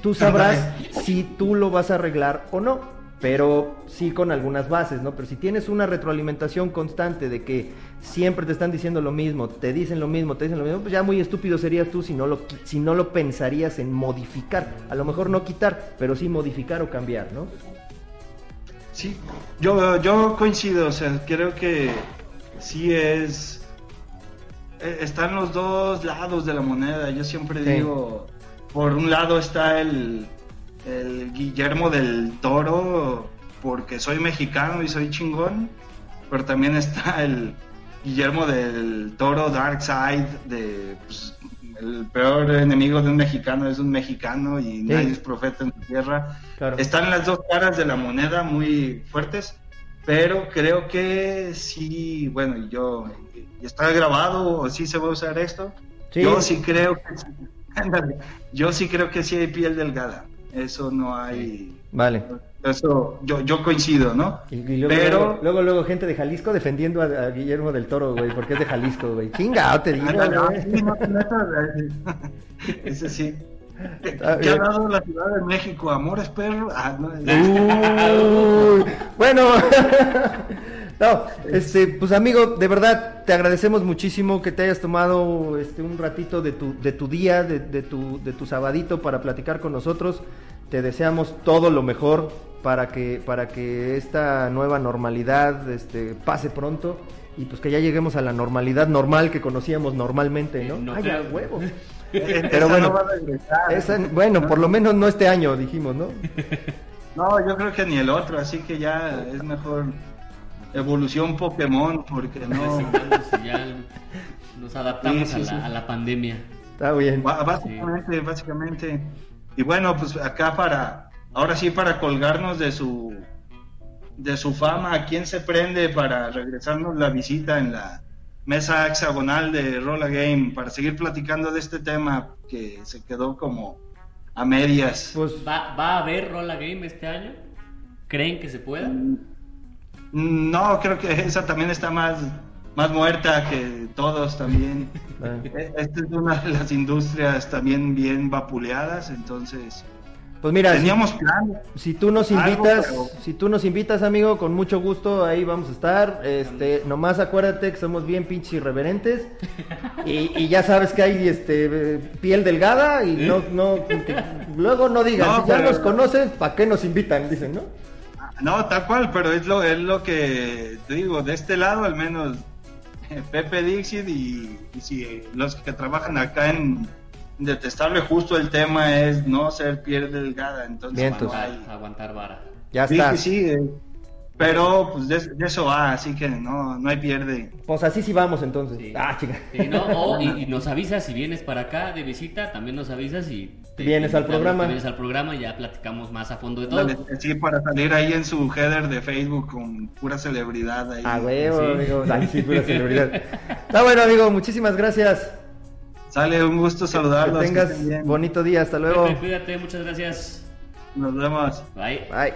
Tú sabrás si tú lo vas a arreglar o no pero sí con algunas bases, ¿no? Pero si tienes una retroalimentación constante de que siempre te están diciendo lo mismo, te dicen lo mismo, te dicen lo mismo, pues ya muy estúpido serías tú si no lo, si no lo pensarías en modificar. A lo mejor no quitar, pero sí modificar o cambiar, ¿no? Sí, yo, yo coincido, o sea, creo que sí es... Eh, están los dos lados de la moneda, yo siempre digo, por un lado está el el Guillermo del Toro porque soy mexicano y soy chingón, pero también está el Guillermo del Toro Dark Side de pues, el peor enemigo de un mexicano es un mexicano y nadie es profeta en su tierra. Están las dos caras de la moneda muy fuertes, pero creo que sí, bueno, yo está grabado o sí se va a usar esto. Yo sí creo que yo sí creo que sí hay piel delgada Eso no hay. Vale. Eso yo, yo coincido, ¿no? Y, y luego, Pero- luego, luego, luego gente de Jalisco defendiendo a, a Guillermo del Toro, güey, porque es de Jalisco, güey. Chinga, te digo, Ese sí. ¿Qué ha dado la Ciudad de México? ¿Amores perros? Ah, no, Uy, bueno, no, este, pues amigo, de verdad te agradecemos muchísimo que te hayas tomado este un ratito de tu, de tu día, de, de tu, de tu sabadito para platicar con nosotros. Te deseamos todo lo mejor para que, para que esta nueva normalidad este, pase pronto y pues que ya lleguemos a la normalidad normal que conocíamos normalmente, ¿no? No Ay, a huevo. Esa Pero bueno, no va a regresar. esa- bueno, por lo menos no este año, dijimos, ¿no? No, yo creo que ni el otro, así que ya es mejor evolución Pokémon, porque no. Ya nos adaptamos Sí, sí, a, la, a la pandemia. Está bien. Básicamente, básicamente. Y bueno, pues acá para, ahora sí para colgarnos de su, de su fama, ¿a quién se prende para regresarnos la visita en la mesa hexagonal de Rolla Game para seguir platicando de este tema que se quedó como a medias? Pues ¿Va, ¿Va a haber Rolla Game este año? ¿Creen que se pueda? No, creo que esa también está más, más muerta que todos también. eh, E- Esta es una de las industrias también bien vapuleadas, entonces pues mira, si- teníamos planes. Si tú nos Algo, invitas, pero- si tú nos invitas, amigo, con mucho gusto ahí vamos a estar. Este, nomás acuérdate que somos bien pinches irreverentes y, y ya sabes que hay este eh, piel delgada y no, no, que- luego no digan, No, si ya pero- nos conocen, ¿para qué nos invitan? Dicen, ¿no? No, tal cual, pero es lo, es lo que te digo, de este lado al menos eh, Pepe Dixit y, y si los que trabajan acá en Detestable, justo el tema es no ser piel delgada, entonces Vientos. no hay- Aguantar, aguantar vara. Ya sí, está. sí, sí, eh, pero pues de, de eso va, así que no, no hay pierde. Pues así sí vamos entonces. Sí. Ah, chica. Sí, ¿no? O, y, y nos avisas si vienes para acá de visita, también nos avisas y te Vienes al programa. vienes al programa y ya platicamos más a fondo de todo. Dale, Sí, para salir ahí en su header de Facebook con pura celebridad ahí. A huevo, Sí. amigo. Ay, sí, pura celebridad. Está bueno, amigo. Muchísimas gracias. Sale, un gusto Que saludarlos. que tengas bien. bonito día. Hasta luego. Cuídate, muchas gracias. Nos vemos. Bye. Ay.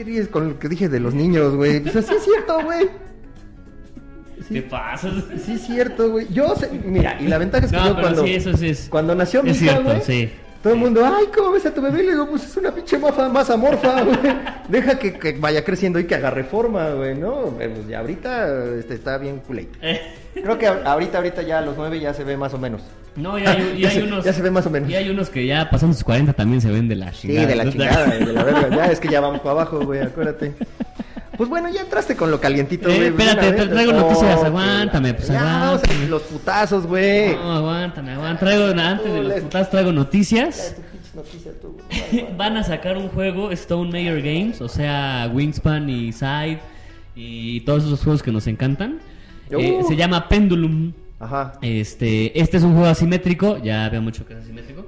Te ríes con lo que dije de los niños, güey? Pues así es cierto, güey. ¿Qué Sí, pasa? sí es cierto, güey. Yo sé, mira, y la ventaja es que No, yo cuando, sí, eso sí es. cuando nació mi hija, güey, sí. todo el mundo, ay, ¿cómo ves a tu bebé? Y le digo, pues es una pinche mafa más amorfa, güey. Deja que, que vaya creciendo y que agarre forma, güey, ¿no? Eh, Pues ya ahorita este, está bien culeito. Creo que ahorita, ahorita ya a los nueve ya se ve más o menos. No, y hay, y Ya hay se- unos. ya se ve más o menos. Y hay unos que ya pasando sus 40 también se ven de la Sí, chingada. de la ¿no? chingada, de la verga. Ya es que ya vamos para abajo, güey, acuérdate. Pues bueno, ya entraste con lo calientito, Eh, güey. espérate, Una vez. te traigo noticias, Oh, aguántame, pues, ya, aguántame. los putazos, güey. No, aguántame, aguántame. Traigo, antes de los putas traigo Ya, noticias. Van a sacar un juego Stone Mayer Games, o sea, Wingspan y Side y todos esos juegos que nos encantan. Eh, Uh. se llama Pendulum. Ajá. Este, este es un juego asimétrico, ya veo mucho que es asimétrico,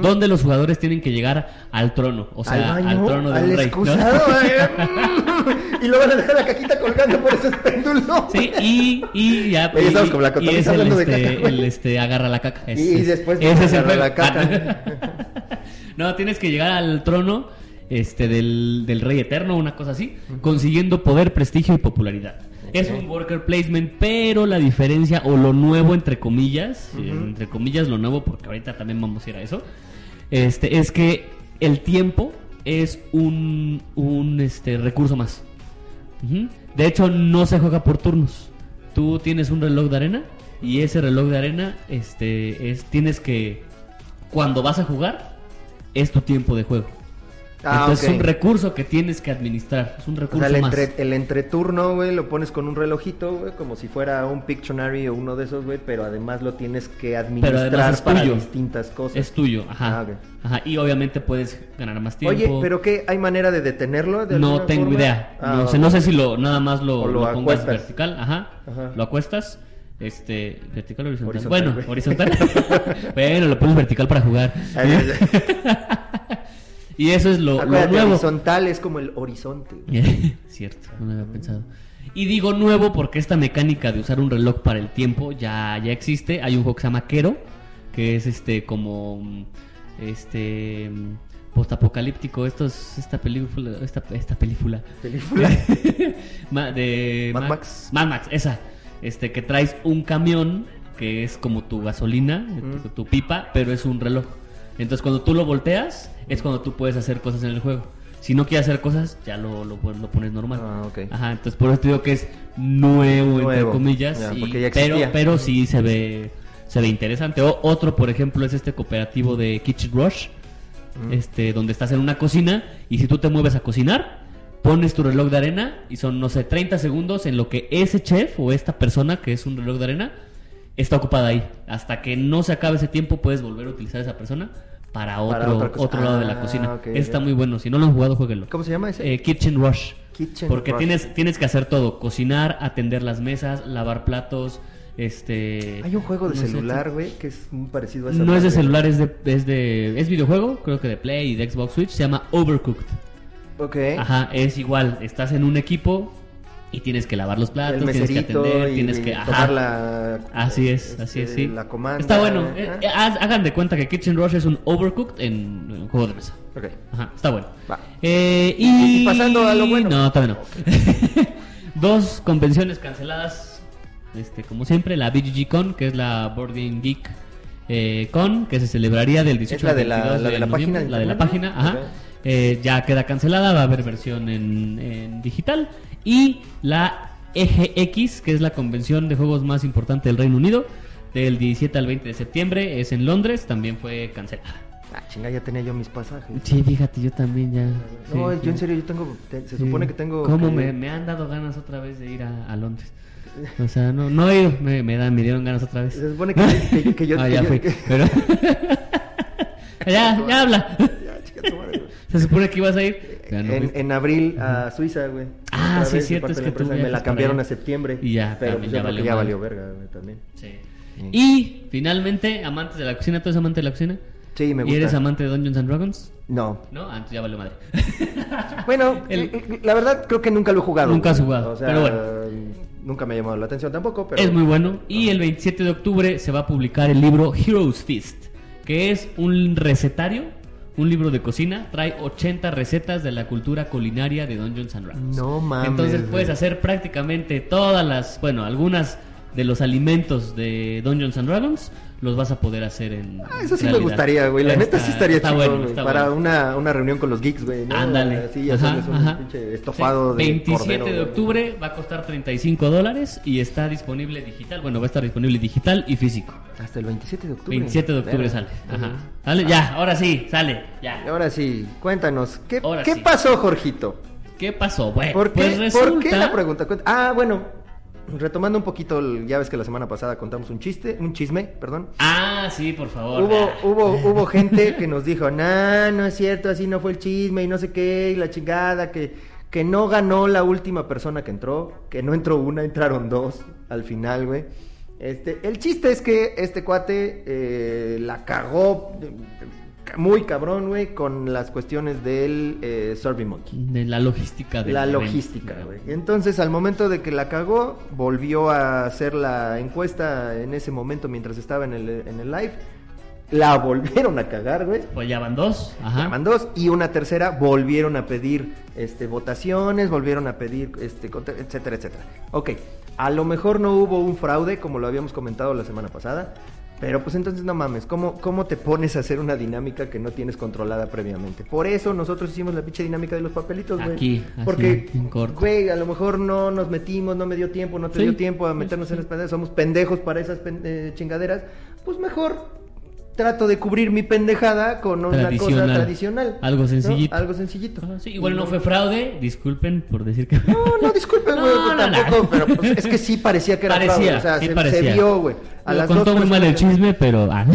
donde los jugadores tienen que llegar al trono, o sea, al trono de al un rey. güey. y lo van a dejar la caquita colgando por esos péndulos. Sí, y, y ya Oye, y- como la y es el, de este, caca, el, este, agarra la caca. Es- Y es- después ese es el agarra juego. la caca. no, tienes que llegar al trono este del, del rey eterno, una cosa así, consiguiendo poder, prestigio y popularidad. Es un worker placement, pero la diferencia o lo nuevo entre comillas, eh, entre comillas lo nuevo porque ahorita también vamos a ir a eso, este es que el tiempo es un, un este recurso más. De hecho, no se juega por turnos. Tú tienes un reloj de arena y ese reloj de arena, este, es tienes que cuando vas a jugar es tu tiempo de juego. Ah, Entonces es un recurso que tienes que administrar. Es un O recurso sea, el, más. entre, el entreturno, güey, lo pones con un relojito, güey, como si fuera un Pictionary o uno de esos, güey, pero además lo tienes que administrar para tuyo. distintas cosas. Es tuyo, ajá. Ah. Ajá. Y obviamente puedes ganar más tiempo. Oye, ¿pero qué? ¿Hay manera de detenerlo? de no tengo forma? idea. Ah, no, sé, no sé si lo nada más lo, O lo lo pongas acuestas. vertical, ajá, Ajá. Lo acuestas. Este, vertical o horizontal. Horizontal, bueno, horizontal. bueno, lo pones vertical para jugar. Y eso es lo, lo nuevo. horizontal es como el horizonte. Cierto, no lo había pensado. Y digo nuevo porque esta mecánica de usar un reloj para el tiempo ya, ya existe. Hay un juego que se llama Kero, que es este como mm, este mm, postapocalíptico. Esto es esta película, esta, esta película Película. Ma- de Mad Max. Mad Max, esa. Este que traes un camión que es como tu gasolina, Mm. tu, tu pipa, pero es un reloj. Entonces cuando tú lo volteas es cuando tú puedes hacer cosas en el juego. Si no quieres hacer cosas, ya lo, lo, lo pones normal. Ah, ok. Ajá, entonces por eso te digo que es nuevo, entre comillas. Ya, y- porque ya pero, pero sí se ve, se ve interesante. O, otro, por ejemplo, es este cooperativo de Kitchen Rush, Mm. este, donde estás en una cocina y si tú te mueves a cocinar, pones tu reloj de arena y son, no sé, 30 segundos en lo que ese chef o esta persona que es un reloj de arena está ocupada ahí. Hasta que no se acabe ese tiempo puedes volver a utilizar a esa persona para otro, Para otro lado de la Ah, cocina. ok, Ese está muy bueno. Si no lo han jugado, jueguenlo. ¿Cómo se llama ese? Eh, Kitchen Rush. Kitchen Porque Rush. tienes tienes que hacer todo, cocinar, atender las mesas, lavar platos, este Hay un juego de no celular, güey, que es muy parecido a esa no es de celular, es de, es de es videojuego, creo que de Play y de Xbox Switch, se llama Overcooked. Ok. Ajá, es igual, estás en un equipo y tienes que lavar los platos, el tienes que atender, y, tienes que ajá. la... Así es, este, así es, sí. La comanda. Está bueno. eh, Ah, eh, haz- hagan de cuenta que Kitchen Rush es un Overcooked en, en juego de mesa. Ok. Ajá, está bueno. Va. Eh, y... Y pasando a lo bueno. No, todavía no. Dos convenciones canceladas, este, como siempre, la BGG Con, que es la Board Game Geek eh, Con, que se celebraría del 18 la al de la- 22 la de la página la de la página, ajá. Ok. Eh, ya queda cancelada, va a haber versión en, en digital. Y la EGX, que es la convención de juegos más importante del Reino Unido, del 17 al 20 de septiembre, es en Londres, también fue cancelada. Ah, chinga, ya tenía yo mis pasajes. Sí, fíjate, yo también ya. No, sí, yo sí. en serio, yo tengo... te- se Sí. supone que tengo... ¿Cómo que- me, me han dado ganas otra vez de ir a, a Londres? O sea, no, no he ido, me, me, dan, me dieron ganas otra vez. Se supone que, que- que yo... Ah, que ya yo- fui, que- pero... ya, ya habla. Ya, chica, tu madre. Se supone que ibas a ir. no en, en abril a Suiza, güey. Ah, Otra sí, vez, cierto, es que tú Me la cambiaron a septiembre. Y ya, Pero también pues ya creo que valió ya valió verga, güey, también. Sí. Sí. Y finalmente, amantes de la cocina, ¿tú eres amante de la cocina? Sí, me ¿Y gusta. eres amante de Dungeons and Dragons? No. No, antes ya valió madre. Bueno, El- la verdad creo que nunca lo he jugado. Nunca has jugado, O sea, pero bueno. Nunca me ha llamado la atención tampoco, pero... Es muy bueno. Y el 27 de octubre se va a publicar el libro Heroes Feast, que es un recetario, un libro de cocina. Trae 80 recetas de la cultura culinaria de Dungeons and Dragons. No mames, Entonces puedes hacer prácticamente todas las, bueno, algunas de los alimentos de Dungeons and Dragons los vas a poder hacer en. Ah, eso sí realidad. me gustaría, güey. La Está- neta sí estaría chido, bueno, güey. Para bueno. una, una reunión con los geeks, güey. ¿no? Ándale. Así, ya sabes, un ajá. pinche estofado Sí, de 27 cordero, de güey. octubre va a costar 35 dólares y está disponible digital. Bueno, va a estar disponible digital y físico. Hasta el 27 de octubre. 27 de octubre sale. Ajá. Sale, ya, ahora sí, sale. Ya. ahora sí, cuéntanos, ¿qué, Ahora ¿qué sí. pasó, Jorgito? ¿Qué pasó? Bueno, ¿Por qué, pues resulta... ¿Por qué la pregunta? Ah, bueno, retomando un poquito, el- ya ves que la semana pasada contamos un chiste, un chisme, perdón. Ah, sí, por favor. Hubo, hubo, hubo gente que nos dijo, nah, no es cierto, así no fue el chisme y no sé qué, y la chingada, que, que no ganó la última persona que entró, que no entró una, entraron dos al final, güey. Este, el chiste es que este cuate eh, la cagó muy cabrón, güey, con las cuestiones del eh, Survey Monkey. De la logística de La logística, güey. Entonces, al momento de que la cagó, volvió a hacer la encuesta en ese momento mientras estaba en el, en el live. La volvieron a cagar, güey. Pues ya van dos. Ajá. Llaman dos y una tercera volvieron a pedir este votaciones, volvieron a pedir este etcétera, etcétera. Ok, a lo mejor no hubo un fraude como lo habíamos comentado la semana pasada, pero pues entonces no mames, ¿cómo, cómo te pones a hacer una dinámica que no tienes controlada previamente? Por eso nosotros hicimos la pinche dinámica de los papelitos, güey. Aquí, así, Porque, güey, a lo mejor no nos metimos, no me dio tiempo, no te Sí. dio tiempo a meternos en las pendejadas, somos pendejos para esas pen- eh, chingaderas, pues mejor trato de cubrir mi pendejada con una cosa Tradicional. tradicional. Algo ¿no? sencillito. Algo sencillito. Ajá, sí, igual no fue fraude, disculpen por decir que... No, no, disculpen, güey, No, pues, no, no. tampoco, pero pues, es que sí parecía que era Parecía, fraude, o sea, sí se, parecía. se vio, güey. A Lo las contó dos muy mal el chisme, pero... ah.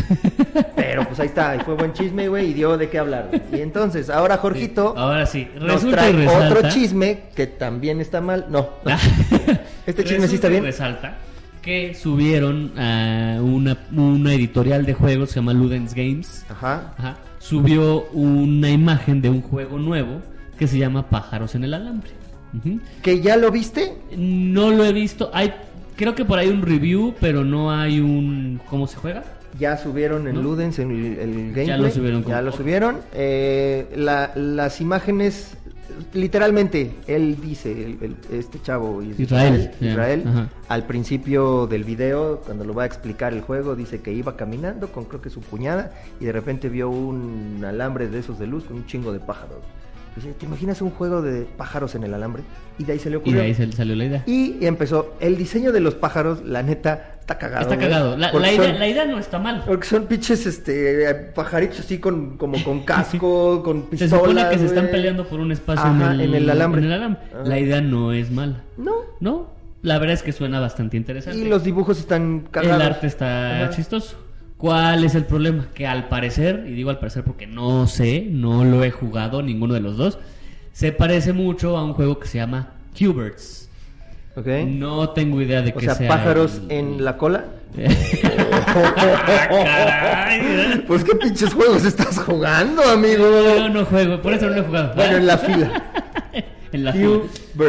Pero pues ahí está, y fue buen chisme, güey, y dio de qué hablar. güey. Y entonces, ahora Jorgito Ahora sí, nos resulta trae y resalta... otro chisme que también está mal. No, Este chisme sí Resulta está y bien. resalta que subieron a una, una editorial de juegos, se llama Ludens Games, ajá. Ajá. subió una imagen de un juego nuevo que se llama Pájaros en el Alambre. ¿Que ya lo viste? No lo he visto, hay creo que por ahí un review, pero no hay un cómo se juega. Ya subieron en ¿No? Ludens el, el gameplay. Ya lo subieron con- Ya lo subieron. Eh, la- las imágenes, literalmente, él dice, el- el- este chavo is- Israel, Israel, al principio del video, cuando lo va a explicar el juego, dice que iba caminando con creo que su cuñada y de repente vio un alambre de esos de luz con un chingo de pájaros. Dice, ¿te imaginas un juego de pájaros en el alambre? Y de ahí se le Y ocurrió. de ahí sal- salió la idea. Y empezó, el diseño de los pájaros, la neta, está cagado. Está güey. cagado. La, idea, son- la idea no está mal. Porque son pinches este, pajaritos así con, como con casco, con Se pistolas. supone que se están peleando por un espacio Ajá, en, el, en el alambre. en el alambre. Ajá. La idea no es mala. No. ¿No? La verdad es que suena bastante interesante. Y los dibujos están cagados. El arte está Ajá. chistoso. ¿Cuál es el problema? Que al parecer, y digo al parecer porque no sé, no lo he jugado ninguno de los dos, se parece mucho a un juego que se llama Qbirds. Ok. No tengo idea de o qué sea, sea pájaros el- en la cola. Caray, Pues qué pinches juegos estás jugando, amigo. Yo no juego, por eso no lo he jugado. Bueno, en la fila. en la fila.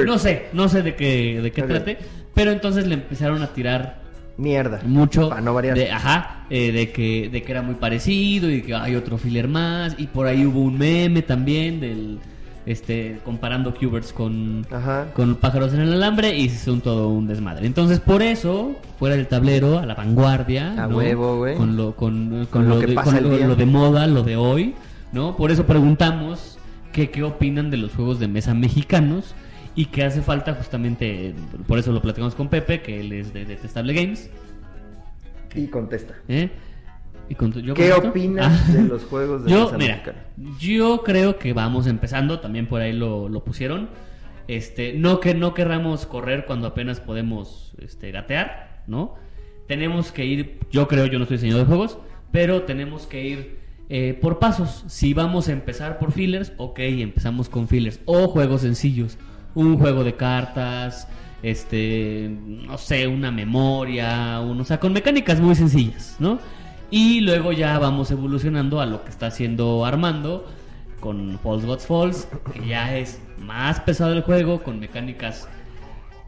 No sé, no sé de qué, de qué trate, pero entonces le empezaron a tirar Mierda. mucho Para no variar. de ajá eh, de que de que era muy parecido y que hay otro filler más y por ahí hubo un meme también del este comparando Qbirds con Ajá. con pájaros en el alambre y es un todo un desmadre entonces por eso fuera del tablero a la vanguardia A ¿no? huevo, güey. con lo con, con Con lo lo, que de, pasa con lo de moda lo de hoy no por eso preguntamos que qué opinan de los juegos de mesa mexicanos y que hace falta justamente por eso lo platicamos con Pepe que él es de Detestable Games Y contesta. ¿Eh? ¿Y con tu- yo ¿Qué contesto? opinas Ah. de los juegos de Yo, mira, mexicana? yo creo que vamos empezando, también por ahí lo, lo pusieron. Este, no que no querramos correr cuando apenas podemos este, gatear, ¿no? Tenemos que ir, yo creo, yo no soy diseñador de juegos, pero tenemos que ir eh, por pasos. Si vamos a empezar por fillers, ok, empezamos con fillers. O juegos sencillos. Un juego de cartas, este, no sé, una memoria, un, o sea, con mecánicas muy sencillas, ¿no? Y luego ya vamos evolucionando a lo que está haciendo Armando con False Gods Falls, que ya es más pesado el juego, con mecánicas.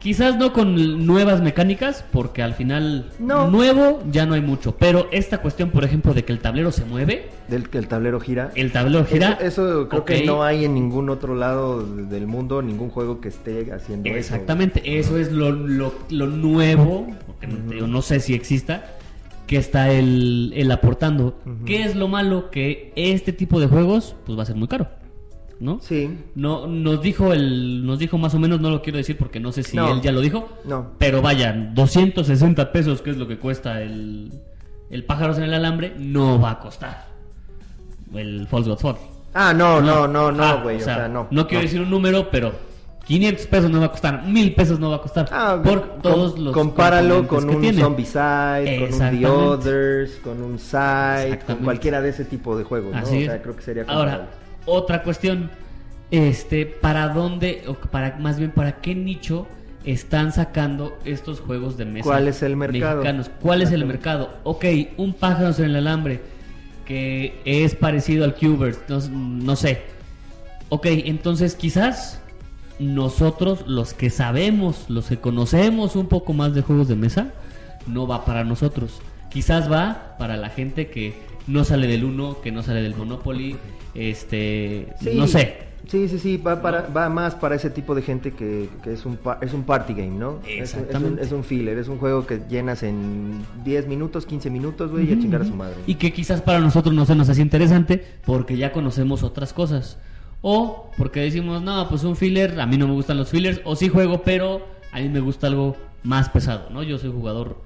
Quizás no con nuevas mecánicas, porque al final No. nuevo ya no hay mucho. Pero esta cuestión, por ejemplo, de que el tablero se mueve, Del que el tablero gira. el tablero gira. Eso, eso creo que no hay en ningún otro lado del mundo, ningún juego que esté haciendo eso. Exactamente, eso es lo, lo, lo nuevo, porque no, sé si exista, que está el, el aportando. ¿Qué es lo malo? Que este tipo de juegos, pues va a ser muy caro, ¿no? Sí, No, nos dijo el, nos dijo más o menos, no lo quiero decir porque no sé si No. él ya lo dijo, no. pero vayan, 260 pesos, que es lo que cuesta el, el pájaros en el alambre, no va a costar el False God Fall. Ah, no, no, no, no, Ah, güey. o, sea, no. No quiero decir un número, pero 500 pesos no va a costar, 1000 pesos no va a costar. Ah, por com- todos los compáralo con que un tiene. Zombicide, con un The. Others, con un Side, con cualquiera de ese tipo de juegos, ¿no? Así o sea, creo que sería Ahora, comparable. Otra cuestión, este, ¿para dónde, o para más bien para qué nicho están sacando estos juegos de mesa? ¿Cuál es el mercado? mexicanos? ¿Cuál es el mercado? Ok, un pájaros en el alambre que es parecido al Qbert, no, no sé. Ok, entonces quizás nosotros, los que sabemos, los que conocemos un poco más de juegos de mesa, no va para nosotros. Quizás va para la gente que no sale del Uno, que no sale del Monopoly, este, Sí, no sé. Sí, sí, sí, va, para, va más para ese tipo de gente que, que es, un pa- es un party game, ¿no? Es un- Es un, Exactamente. es un filler, es un juego que llenas en 10 minutos, 15 minutos, güey, y a chingar a su madre. Y que quizás para nosotros no se nos hace interesante porque ya conocemos otras cosas. O porque decimos, no, pues un filler, a mí no me gustan los fillers, o sí juego, pero a mí me gusta algo más pesado, ¿no? Yo soy jugador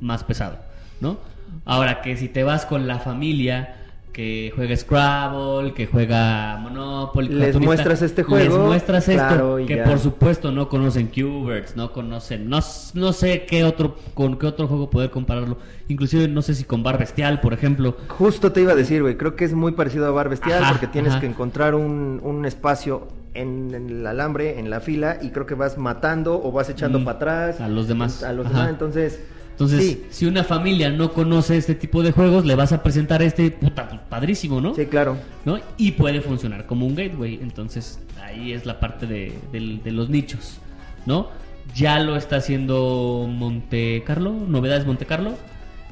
más pesado, ¿no? Ahora que si te vas con la familia que juega Scrabble, que juega Monopoly, Les muestras este juego, les muestras esto, claro, que ya. por supuesto no conocen Qbirds, no conocen, no, no sé qué otro, con qué otro juego poder compararlo, inclusive no sé si con Bar Bestial, por ejemplo, Justo te iba a decir, güey, creo que es muy parecido a Bar Bestial Ajá, porque tienes ajá. que encontrar un, un espacio en, en el alambre, en la fila, y creo que vas matando o vas echando Mm, para atrás. a los demás. A los Ajá. demás, entonces... Entonces, sí, si una familia no conoce este tipo de juegos, le vas a presentar este puta pues, padrísimo, ¿no? sí, claro. ¿No? Y puede funcionar como un gateway. Entonces, ahí es la parte de los nichos, ¿no? Ya lo está haciendo Monte Carlo, Novedades Monte Carlo.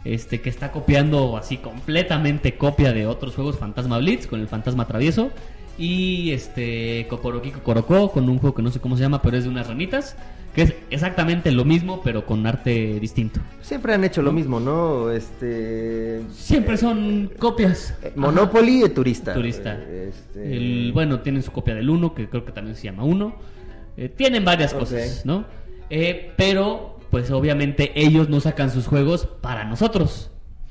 este que está copiando así completamente copia de otros juegos Fantasma Blitz con el Fantasma Travieso y este Kokoroki Kokoroko con un juego que no sé cómo se llama, pero es de unas ranitas, que es exactamente lo mismo pero con arte distinto. Siempre han hecho lo mismo, ¿no? Este Siempre son copias. eh, Monopoly y Turista. Turista. Eh, este, El, bueno, tienen su copia del 1, que creo que también se llama 1. Eh, tienen varias cosas, ¿no? Eh, pero, pues obviamente ellos no sacan sus juegos para nosotros,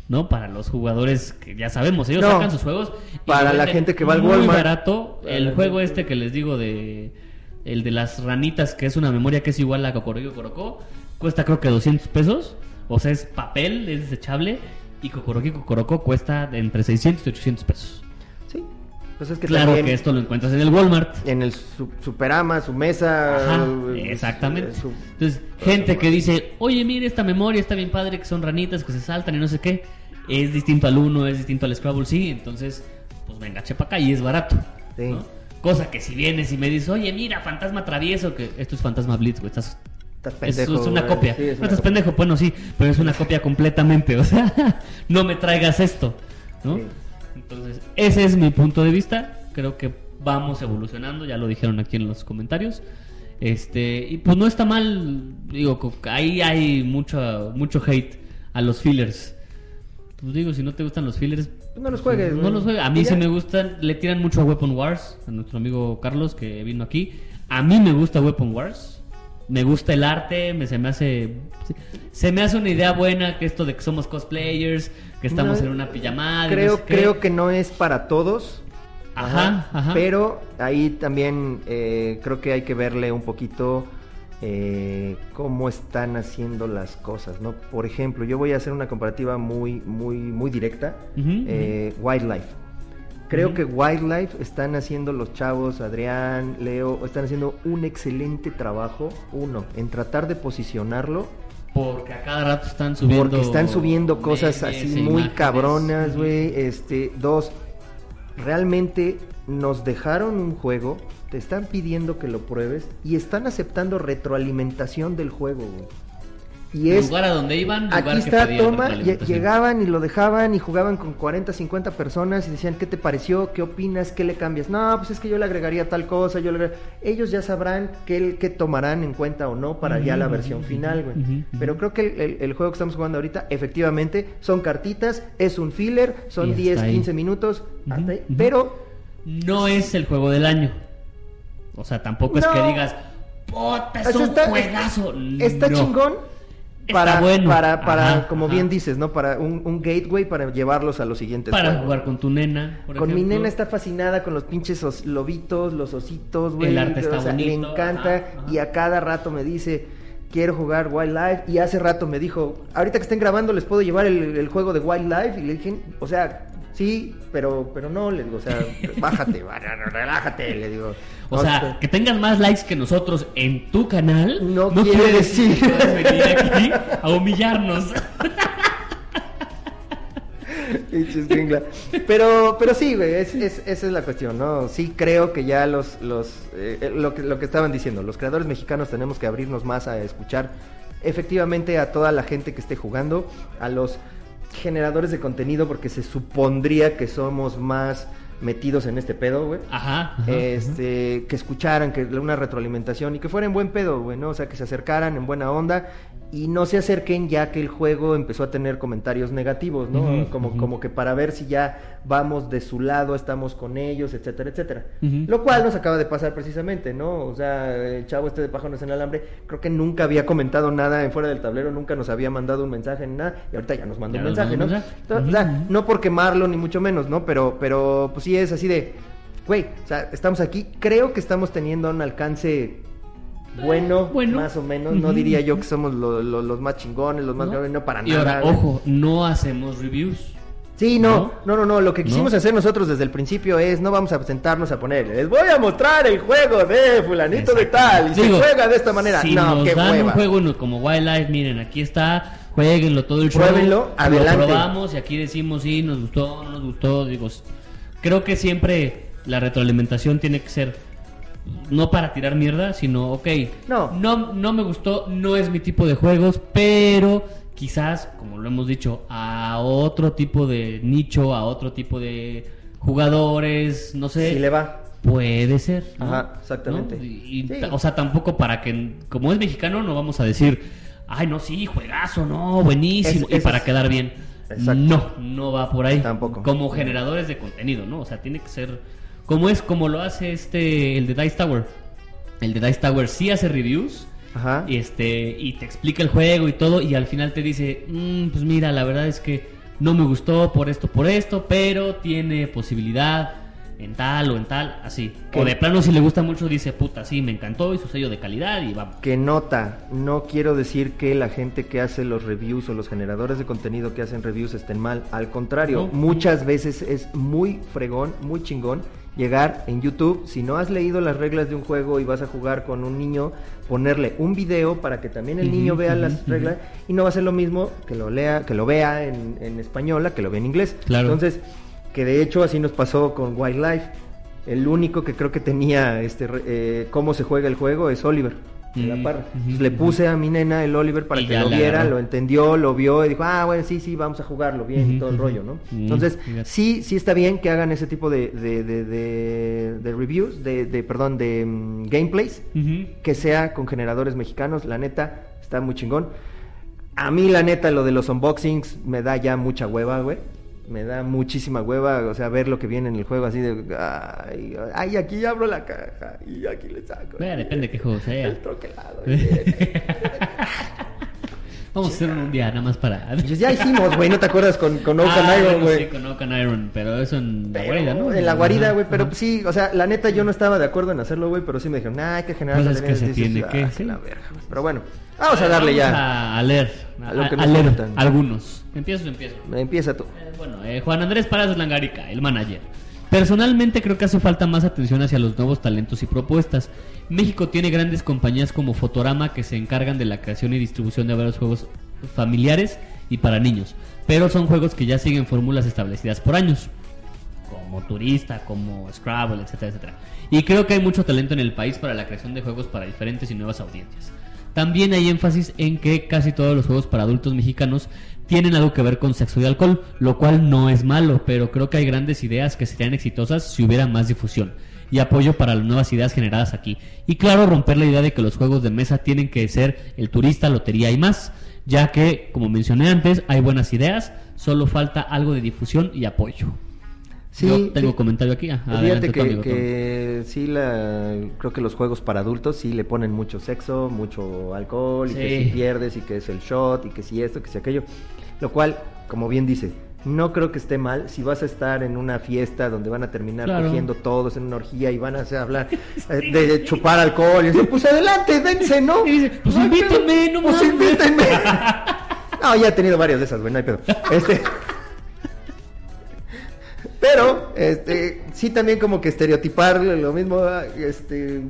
¿no? Para los jugadores que ya sabemos, ellos No. sacan sus juegos. y Para la gente que va al muy Walmart. barato. Para El juego este que les digo de... El de las ranitas, que es una memoria que es igual a Cocoroco Corocó, cuesta creo que 200 pesos. O sea, es papel, es desechable. Y Cocoroco Corocó cuesta entre 600 y 800 pesos. Sí. Pues es que Claro que esto lo encuentras en el Walmart. en el su- Superama, su mesa. Ajá, eh, exactamente. su- Entonces, gente que dice, oye, mire esta memoria, está bien padre, que son ranitas que se saltan y no sé qué. Es distinto al uno, es distinto al Scrabble, sí. Entonces, pues venga, chepa acá y es barato. Sí. ¿no? Cosa que si vienes y me dices, oye, mira, fantasma travieso, que esto es fantasma blitz, güey, estás... Estás Es, pendejo, es una copia. Sí, es no estás copia. pendejo, bueno, sí, pero es una copia completamente. O sea, no me traigas esto, ¿no? Sí. Entonces, ese es mi punto de vista. Creo que vamos evolucionando, ya lo dijeron aquí en los comentarios. Este, y pues no está mal, digo, ahí hay mucho, mucho hate a los fillers. Pues digo, si no te gustan los fillers, Pues no los juegues. no güey. los juegues. A mí Y sí me gustan, le tiran mucho a Weapon Wars, a nuestro amigo Carlos que vino aquí. A mí me gusta Weapon Wars. Me gusta el arte, me, se me hace se me hace una idea buena que esto de que somos cosplayers, que estamos No, en una pijamada. no Creo, sé creo que no es para todos. Ajá, ajá. Pero ahí también eh, creo que hay que verle un poquito eh, cómo están haciendo las cosas, ¿no? Por ejemplo, yo voy a hacer una comparativa muy, muy, muy directa. Eh, Wildlife. Creo que Wildlife están haciendo los chavos, Adrián, Leo, están haciendo un excelente trabajo, uno, en tratar de posicionarlo Porque a cada rato están subiendo. porque están subiendo cosas memes así muy imágenes. cabronas, güey. Este, dos, realmente nos dejaron un juego, te están pidiendo que lo pruebes y están aceptando retroalimentación del juego, güey. Y es lugar a donde iban, lugar Aquí que está, pedían toma, llegaban y lo dejaban y jugaban con 40, 50 personas y decían, ¿qué te pareció? ¿Qué opinas? ¿Qué le cambias? No, pues es que yo le agregaría tal cosa, yo le agre- Ellos ya sabrán qué, qué tomarán en cuenta o no para ya la versión final, güey. Pero creo que el, el- el juego que estamos jugando ahorita, efectivamente, son cartitas, es un filler, son hasta 10, ahí. 15 minutos, hasta ahí, pero No es el juego del año. O sea, tampoco es que digas, puta, es un está, juegazo. está No. chingón Está para, bueno. para, para Ajá, como ajá. bien dices, ¿no? Para un, un gateway para llevarlos a los siguientes Para juegos. jugar con tu nena, por Con mi nena está fascinada con los pinches os- lobitos, los ositos, güey. El arte está o sea, Le bonito, encanta ajá, ajá. y a cada rato me dice, quiero jugar Wildlife. Y hace rato me dijo, ahorita que estén grabando les puedo llevar el, el juego de Wildlife. Y le dije, o sea, sí, pero, pero no, le digo, o sea, bájate, relájate, le digo. O No, sea, que tengas más likes que nosotros en tu canal No quiere decir- que puedas venir aquí a humillarnos. Pero, pero sí, güey, es, es- esa es la cuestión, ¿no? Sí creo que ya los, los eh, lo, que, lo que estaban diciendo, los creadores mexicanos tenemos que abrirnos más a escuchar efectivamente a toda la gente que esté jugando, a los generadores de contenido, porque se supondría que somos más metidos en este pedo, güey. Ajá. ajá, Este, que escucharan, que una retroalimentación y que fuera en buen pedo, güey, ¿no? O sea, que se acercaran en buena onda y no se acerquen ya que el juego empezó a tener comentarios negativos, ¿no? Como, como que para ver si ya vamos de su lado, estamos con ellos, etcétera, etcétera. Lo cual nos acaba de pasar precisamente, ¿no? O sea, el chavo este de pájaros en el alambre, creo que nunca había comentado nada en fuera del tablero, nunca nos había mandado un mensaje ni nada, y ahorita ya nos mandó Ya un mensaje, ¿no? Entonces, o sea, no por quemarlo ni mucho menos, ¿no? Pero, pero pues sí es así de, güey, o sea, estamos aquí, creo que estamos teniendo un alcance bueno, bueno. más o menos, no diría yo que somos lo- lo- los más chingones, los más ¿No? no para Y nada. ahora, ojo, no hacemos reviews. Sí, no, no, no, no, lo que ¿No? quisimos hacer nosotros desde el principio es, no vamos a sentarnos a poner, les voy a mostrar el juego de fulanito de tal, y Digo, se juega de esta manera. Si no, nos qué dan un juego no- como Wildlife, miren, aquí está, jueguenlo todo el show. Pruébenlo, adelante. Lo probamos y aquí decimos si nos gustó, no nos gustó. Digo, creo que siempre la retroalimentación tiene que ser no para tirar mierda, sino, ok, No. no, no me gustó, no es mi tipo de juegos, pero quizás, como lo hemos dicho, a otro tipo de nicho, a otro tipo de jugadores, no sé. Si le va. Puede ser. ¿no? Ajá, exactamente. ¿No? Y- Sí. O sea, tampoco para que, como es mexicano, no vamos a decir, ay, no, sí, juegazo, no, buenísimo, Es- y para es- quedar bien. Exacto. No, no va por ahí. Tampoco. Como generadores de contenido, ¿no? O sea, tiene que ser, como es, como lo hace este, el de Dice Tower. El de Dice Tower sí hace reviews. Ajá. Y este y te explica el juego y todo y al final te dice "Mm, pues mira la verdad es que no me gustó por esto por esto pero tiene posibilidad en tal o en tal así ¿Qué? o de plano si le gusta mucho dice puta sí me encantó y su sello de calidad y vamos Que nota, no quiero decir que la gente que hace los reviews o los generadores de contenido que hacen reviews estén mal, al contrario, No. muchas veces es muy fregón, muy chingón llegar en YouTube, si no has leído las reglas de un juego y vas a jugar con un niño, ponerle un video para que también el niño vea las reglas y no va a ser lo mismo que lo lea, que lo vea en, en español, a que lo vea en inglés. Claro. Entonces, que de hecho así nos pasó con Wildlife. El único que creo que tenía este eh, cómo se juega el juego es Oliver. De la Mm, Parra. le puse a mi nena el Oliver para Y que lo viera, lo entendió, lo vio y dijo, ah, bueno, sí, sí, vamos a jugarlo bien y todo el rollo, ¿no? Mm, Entonces, sí, sí está bien que hagan ese tipo de, de, de, reviews, de, de, perdón, de mm, gameplays, que sea con generadores mexicanos, la neta, está muy chingón. A mí, la neta, lo de los unboxings me da ya mucha hueva, güey. Me da muchísima hueva, o sea, ver lo que viene en el juego así de, ay, ay, aquí abro la caja y aquí le saco. Bueno, depende de qué juego sea. El troquelado. vamos a hacer un día nada más para Pues ya hicimos, güey, ¿no te acuerdas con, con Oak and Ah, Iron, bueno, güey? sí, con Oak and Iron pero eso en la Pero, guarida ¿no? En la guarida, güey, pero ajá. sí, o sea, la neta yo no estaba de acuerdo en hacerlo, güey, pero sí me dijeron, nah, hay que generar Pues es que se tiene "Ah, que, sí". la verga. Pero bueno, vamos a darle Vamos ya. a, a leer A a, lo que a nos leer comentan. algunos empiezo empiezo Empieza tú. Eh, bueno, eh, Juan Andrés Palacios Langarica, el manager. Personalmente creo que hace falta más atención hacia los nuevos talentos y propuestas. México tiene grandes compañías como Fotorama que se encargan de la creación y distribución de varios juegos familiares y para niños, pero son juegos que ya siguen fórmulas establecidas por años, como Turista, como Scrabble, etcétera, etcétera. Y creo que hay mucho talento en el país para la creación de juegos para diferentes y nuevas audiencias. También hay énfasis en que casi todos los juegos para adultos mexicanos tienen algo que ver con sexo y alcohol, lo cual no es malo, pero creo que hay grandes ideas que serían exitosas si hubiera más difusión y apoyo para las nuevas ideas generadas aquí. Y claro, romper la idea de que los juegos de mesa tienen que ser el turista, lotería y más, ya que, como mencioné antes, hay buenas ideas, solo falta algo de difusión y apoyo. Sí, Yo tengo sí. comentario aquí. ah, adelante que, amigo, que sí, la, creo que los juegos para adultos sí le ponen mucho sexo, mucho alcohol, y que si pierdes, y que es el shot, y que si esto, que si aquello. Lo cual, como bien dice, no creo que esté mal si vas a estar en una fiesta donde van a terminar Claro. cogiendo todos en una orgía y van a hablar eh, de chupar alcohol. Y eso, pues adelante, dense, ¿no? Y dice, pues invítenme, no Pues invítenme. No, ya he tenido varias de esas, güey, no hay pedo. Este. Pero, este, sí también como que estereotipar lo mismo, este,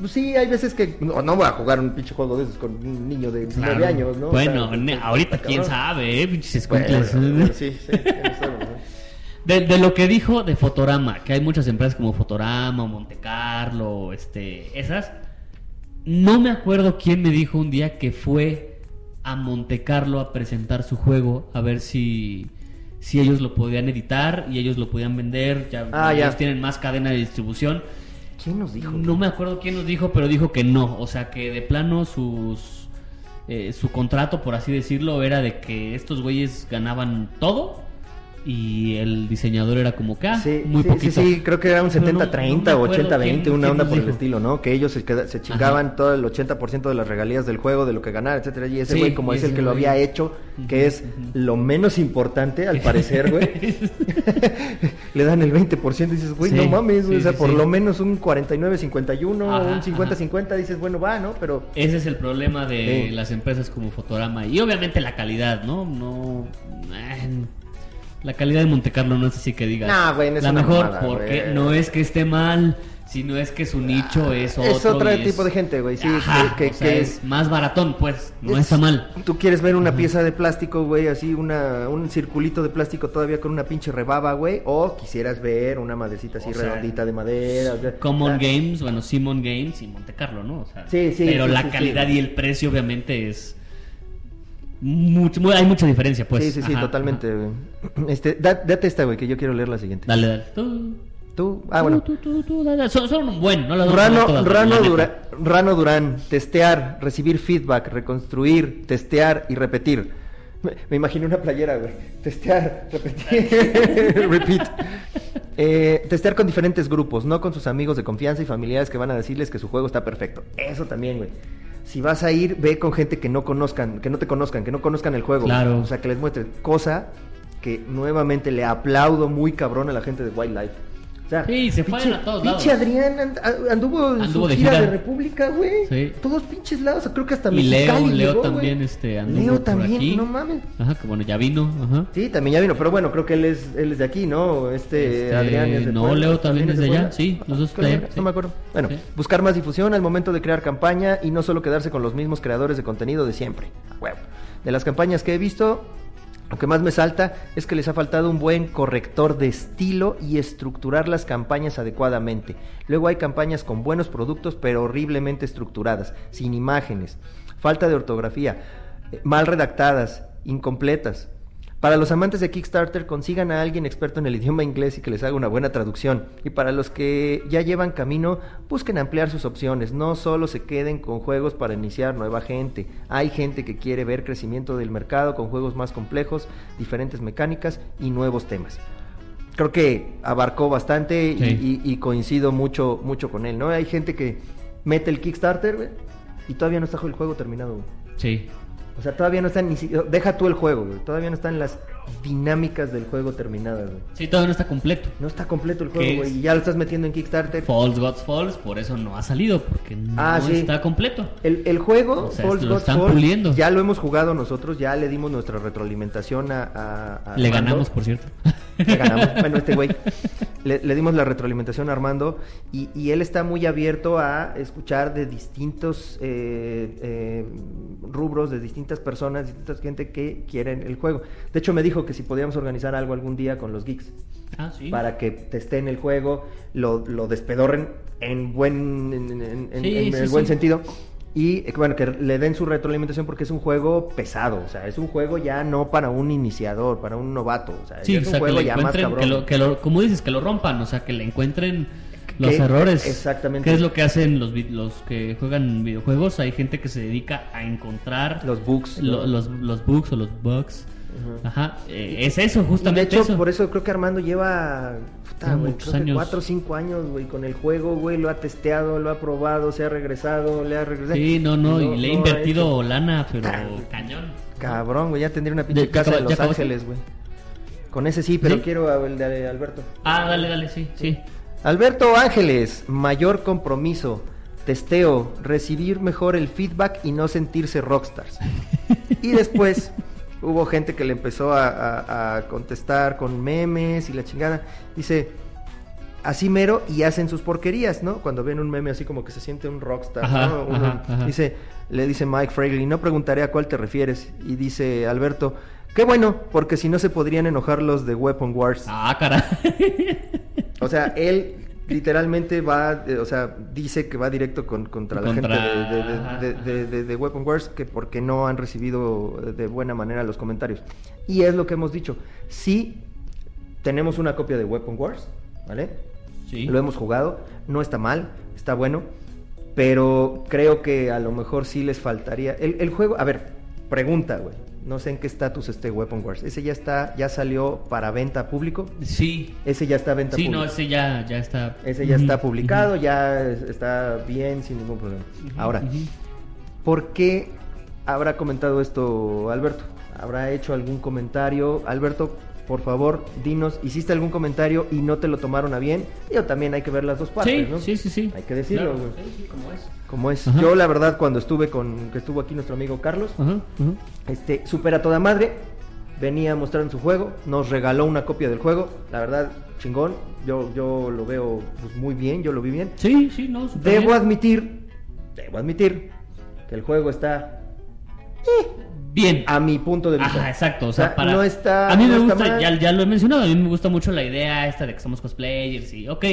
pues sí, hay veces que no, no voy a jugar un pinche juego de esos con un niño de Claro. años, ¿no? Bueno, O sea, ahorita quién cabrón. sabe, eh, pinches Bueno, sí, sí. De, de lo que dijo de Fotorama, que hay muchas empresas como Fotorama Monte Carlo, este, esas. No me acuerdo quién me dijo un día que fue a Monte Carlo a presentar su juego, a ver si, si ellos lo podían editar y ellos lo podían vender. Ya, Ah, ellos ya. tienen más cadena de distribución. ¿Quién nos dijo? No me acuerdo quién nos dijo, pero dijo que no. O sea, que de plano sus eh, su contrato, por así decirlo, era de que estos güeyes ganaban todo y el diseñador era como que ah, Sí, muy sí, poquito. sí, sí, creo que era un Pero no- 70-30 no o acuerdo 80-20, quién- una onda por el estilo, ¿no? Que ellos se, se chingaban todo el 80% de las regalías del juego, de lo que ganara, etcétera. Y ese Sí, güey, como es el que lo había hecho, que es lo menos importante, al parecer, güey, le dan el 20% y dices, güey, Sí, no mames, güey, sí, o sea, sí, por sí. lo menos un 49-51 o un 50-50, dices, bueno, va, ¿no? Pero Ese es el problema de Sí. las empresas como Fotorama y obviamente la calidad, ¿no? No eh, la calidad de Monte Carlo no es así que digas Nah, güey, es la mejor mamada, porque güey. no es que esté mal, Si no es que su nicho es otro. Es otro es- tipo de gente, güey. Sí, Ajá, que, o que- sea, que es más baratón, pues. No es- está mal. Tú quieres ver una pieza de plástico, güey, así una, un circulito de plástico todavía con una pinche rebaba, güey. O quisieras ver una madrecita así O sea, redondita de madera. o sea, Common ah, Games, bueno, Simon Games y Monte Carlo, ¿no? O sea, Sí, sí, Pero sí, la sí, calidad sí. y el precio, obviamente, es. Mucho, hay mucha diferencia, pues. sí, sí, sí, Ajá, totalmente, ajá. Este, da- date esta, güey, que yo quiero leer la siguiente. Dale, dale. Tú, Tú, ah, bueno. tú, tú, tú, dale. Son, son un buen, no Rano, todas, Rano. Dura- Rano Durán, testear, recibir feedback, reconstruir, testear y repetir. Me, me imaginé una playera, güey. Testear, repetir, repeat. Eh, testear con diferentes grupos, no con sus amigos de confianza y familiares que van a decirles que su juego está perfecto. Eso también, güey. Si vas a ir, ve con gente que no conozcan, que no te conozcan, que no conozcan el juego. Claro. O sea, que les muestres. Cosa que nuevamente le aplaudo muy cabrón a la gente de Wildlife. O sea, Sí, se fueron a todos pinche. Adrián anduvo en Anduvo su de gira, de República, güey. Sí. Todos pinches lados, creo que hasta Y Leo, Mexicali Leo llegó, también, güey. este, anduvo Leo por también, aquí. no mames. Ajá, que bueno, ya vino, ajá. Sí, también ya vino, pero bueno, creo que él es, él es de aquí, ¿no? Este, Este, Adrián es de no, Puebla, Leo también es de allá, sí, los dos de sí. No me acuerdo. Bueno, Sí. buscar más difusión al momento de crear campaña y no solo quedarse con los mismos creadores de contenido de siempre. Huevo. De las campañas que he visto, lo que más me salta es que les ha faltado un buen corrector de estilo y estructurar las campañas adecuadamente. Luego hay campañas con buenos productos pero horriblemente estructuradas, sin imágenes, falta de ortografía, eh, mal redactadas, incompletas. Para los amantes de Kickstarter, consigan a alguien experto en el idioma inglés y que les haga una buena traducción. Y para los que ya llevan camino, busquen ampliar sus opciones. No solo se queden con juegos para iniciar nueva gente. Hay gente que quiere ver crecimiento del mercado con juegos más complejos, diferentes mecánicas y nuevos temas. Creo que abarcó bastante y, Sí. y- y coincido mucho, mucho con él, ¿no? Hay gente que mete el Kickstarter y todavía no está el juego terminado. Sí. O sea, todavía no están ni si- Deja tú el juego, güey. Todavía no están las dinámicas del juego terminadas, güey. Sí, todavía no está completo. No está completo el ¿Qué juego, güey. Y ya lo estás metiendo en Kickstarter. False Gods Falls, por eso no ha salido, porque no Ah, sí. está completo. El, el juego, O sea, Gods están Fall, puliendo. ya lo hemos jugado nosotros, ya le dimos nuestra retroalimentación a... a- a Le Armando. ganamos, por cierto. Le ganamos. Bueno, este güey. Le, le dimos la retroalimentación a Armando y, y él está muy abierto a escuchar de distintos eh, eh, rubros, de distintas personas, distintas gente que quieren el juego. De hecho, me dijo que si podíamos organizar algo algún día con los geeks Ah, sí. para que testeen el juego, lo, lo despedorren en buen en, en- en- Sí, en sí, el buen sentido. Y eh, bueno, que le den su retroalimentación porque es un juego pesado, o sea, es un juego ya no para un iniciador, para un novato, o sea, o un juego le ya más encuentren, cabrón. que lo, que lo- como dices, que lo rompan, o sea, que le encuentren los errores. exactamente. ¿Qué es lo que hacen los, los que juegan videojuegos? Hay gente que se dedica a encontrar Los bugs, lo- ¿no? los, los bugs o los bugs. Ajá, eh, es eso, Y de justamente hecho, eso. por eso creo que Armando lleva puta, güey, muchos creo que años. cuatro o cinco años, güey, con el juego, güey, lo ha testeado, lo ha probado, se ha regresado, le ha regresado. Sí, no, no, y le he no ha invertido lana, pero cañón. Cabrón, güey, ya tendría una pinche ¿De- casa en Los? Ángeles, güey. Con ese sí, pero ¿Sí? quiero el de Alberto. Ah, dale, dale, sí, sí. Alberto Ángeles, mayor compromiso, testeo, recibir mejor el feedback y no sentirse rockstars. Y después hubo gente que le empezó a, a- a contestar con memes y la chingada. Dice, así mero y hacen sus porquerías, ¿no? Cuando ven un meme así como que se siente un rockstar, Ajá, ¿no? Uno- ajá, ajá. Dice, le dice Mike Fragley, no preguntaré a cuál te refieres. Y dice Alberto, qué bueno, porque si no se podrían enojar los de Weapon Wars. Ah, caray. O sea, él literalmente va, eh, o sea, dice que va directo con, contra la gente de, de- de- de- de- de Weapon Wars, que porque no han recibido eh, de buena manera los comentarios. Y es lo que hemos dicho. Sí, tenemos una copia de Weapon Wars, ¿vale? Sí. Lo hemos jugado, no está mal, está bueno, pero creo que a lo mejor sí les faltaría. El, el juego, a ver, pregunta, güey. No sé en qué estatus esté Weapon Wars. Ese ya está, ya salió para venta público. Sí. Ese ya está a venta Sí, pública. no, ese ya, ya está. Ese ya está publicado, ya es- está bien, sin ningún problema. Ahora. ¿por qué habrá comentado esto Alberto? ¿Habrá hecho algún comentario? Alberto, por favor, dinos, ¿hiciste algún comentario y no te lo tomaron a bien? Yo también hay que ver las dos partes, Sí, ¿no? sí, sí, sí. Hay que decirlo, Claro, güey. sí, sí, como es. Como es. Ajá. Yo, la verdad, cuando estuve con, que estuvo aquí nuestro amigo Carlos, Ajá, ajá. este, súper a toda madre. venía mostrando su juego, nos regaló una copia del juego, la verdad, chingón, yo, yo lo veo pues, muy bien, yo lo vi bien. Sí, sí, no. Debo bien. admitir, debo admitir que el juego está Bien. a mi punto de vista. Ajá, exacto. O sea, para... no está. A mí me no gusta, ya, ya lo he mencionado, a mí me gusta mucho la idea esta de que somos cosplayers y, ok,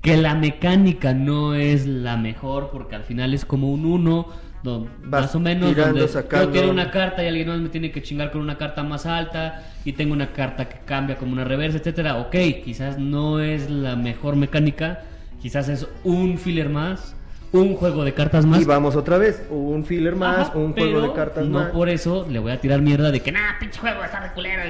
que la mecánica no es la mejor porque al final es como un uno, do- Vas más o menos, tirando, donde sacando. yo tiro una carta y alguien más me tiene que chingar con una carta más alta y tengo una carta que cambia como una reversa, etcétera. Ok, quizás no es la mejor mecánica, quizás es un filler más, un juego de cartas más. Y vamos otra vez, un filler más, Ajá, un juego de cartas no más. por eso le voy a tirar mierda de que, nah, pinche juego está de culero.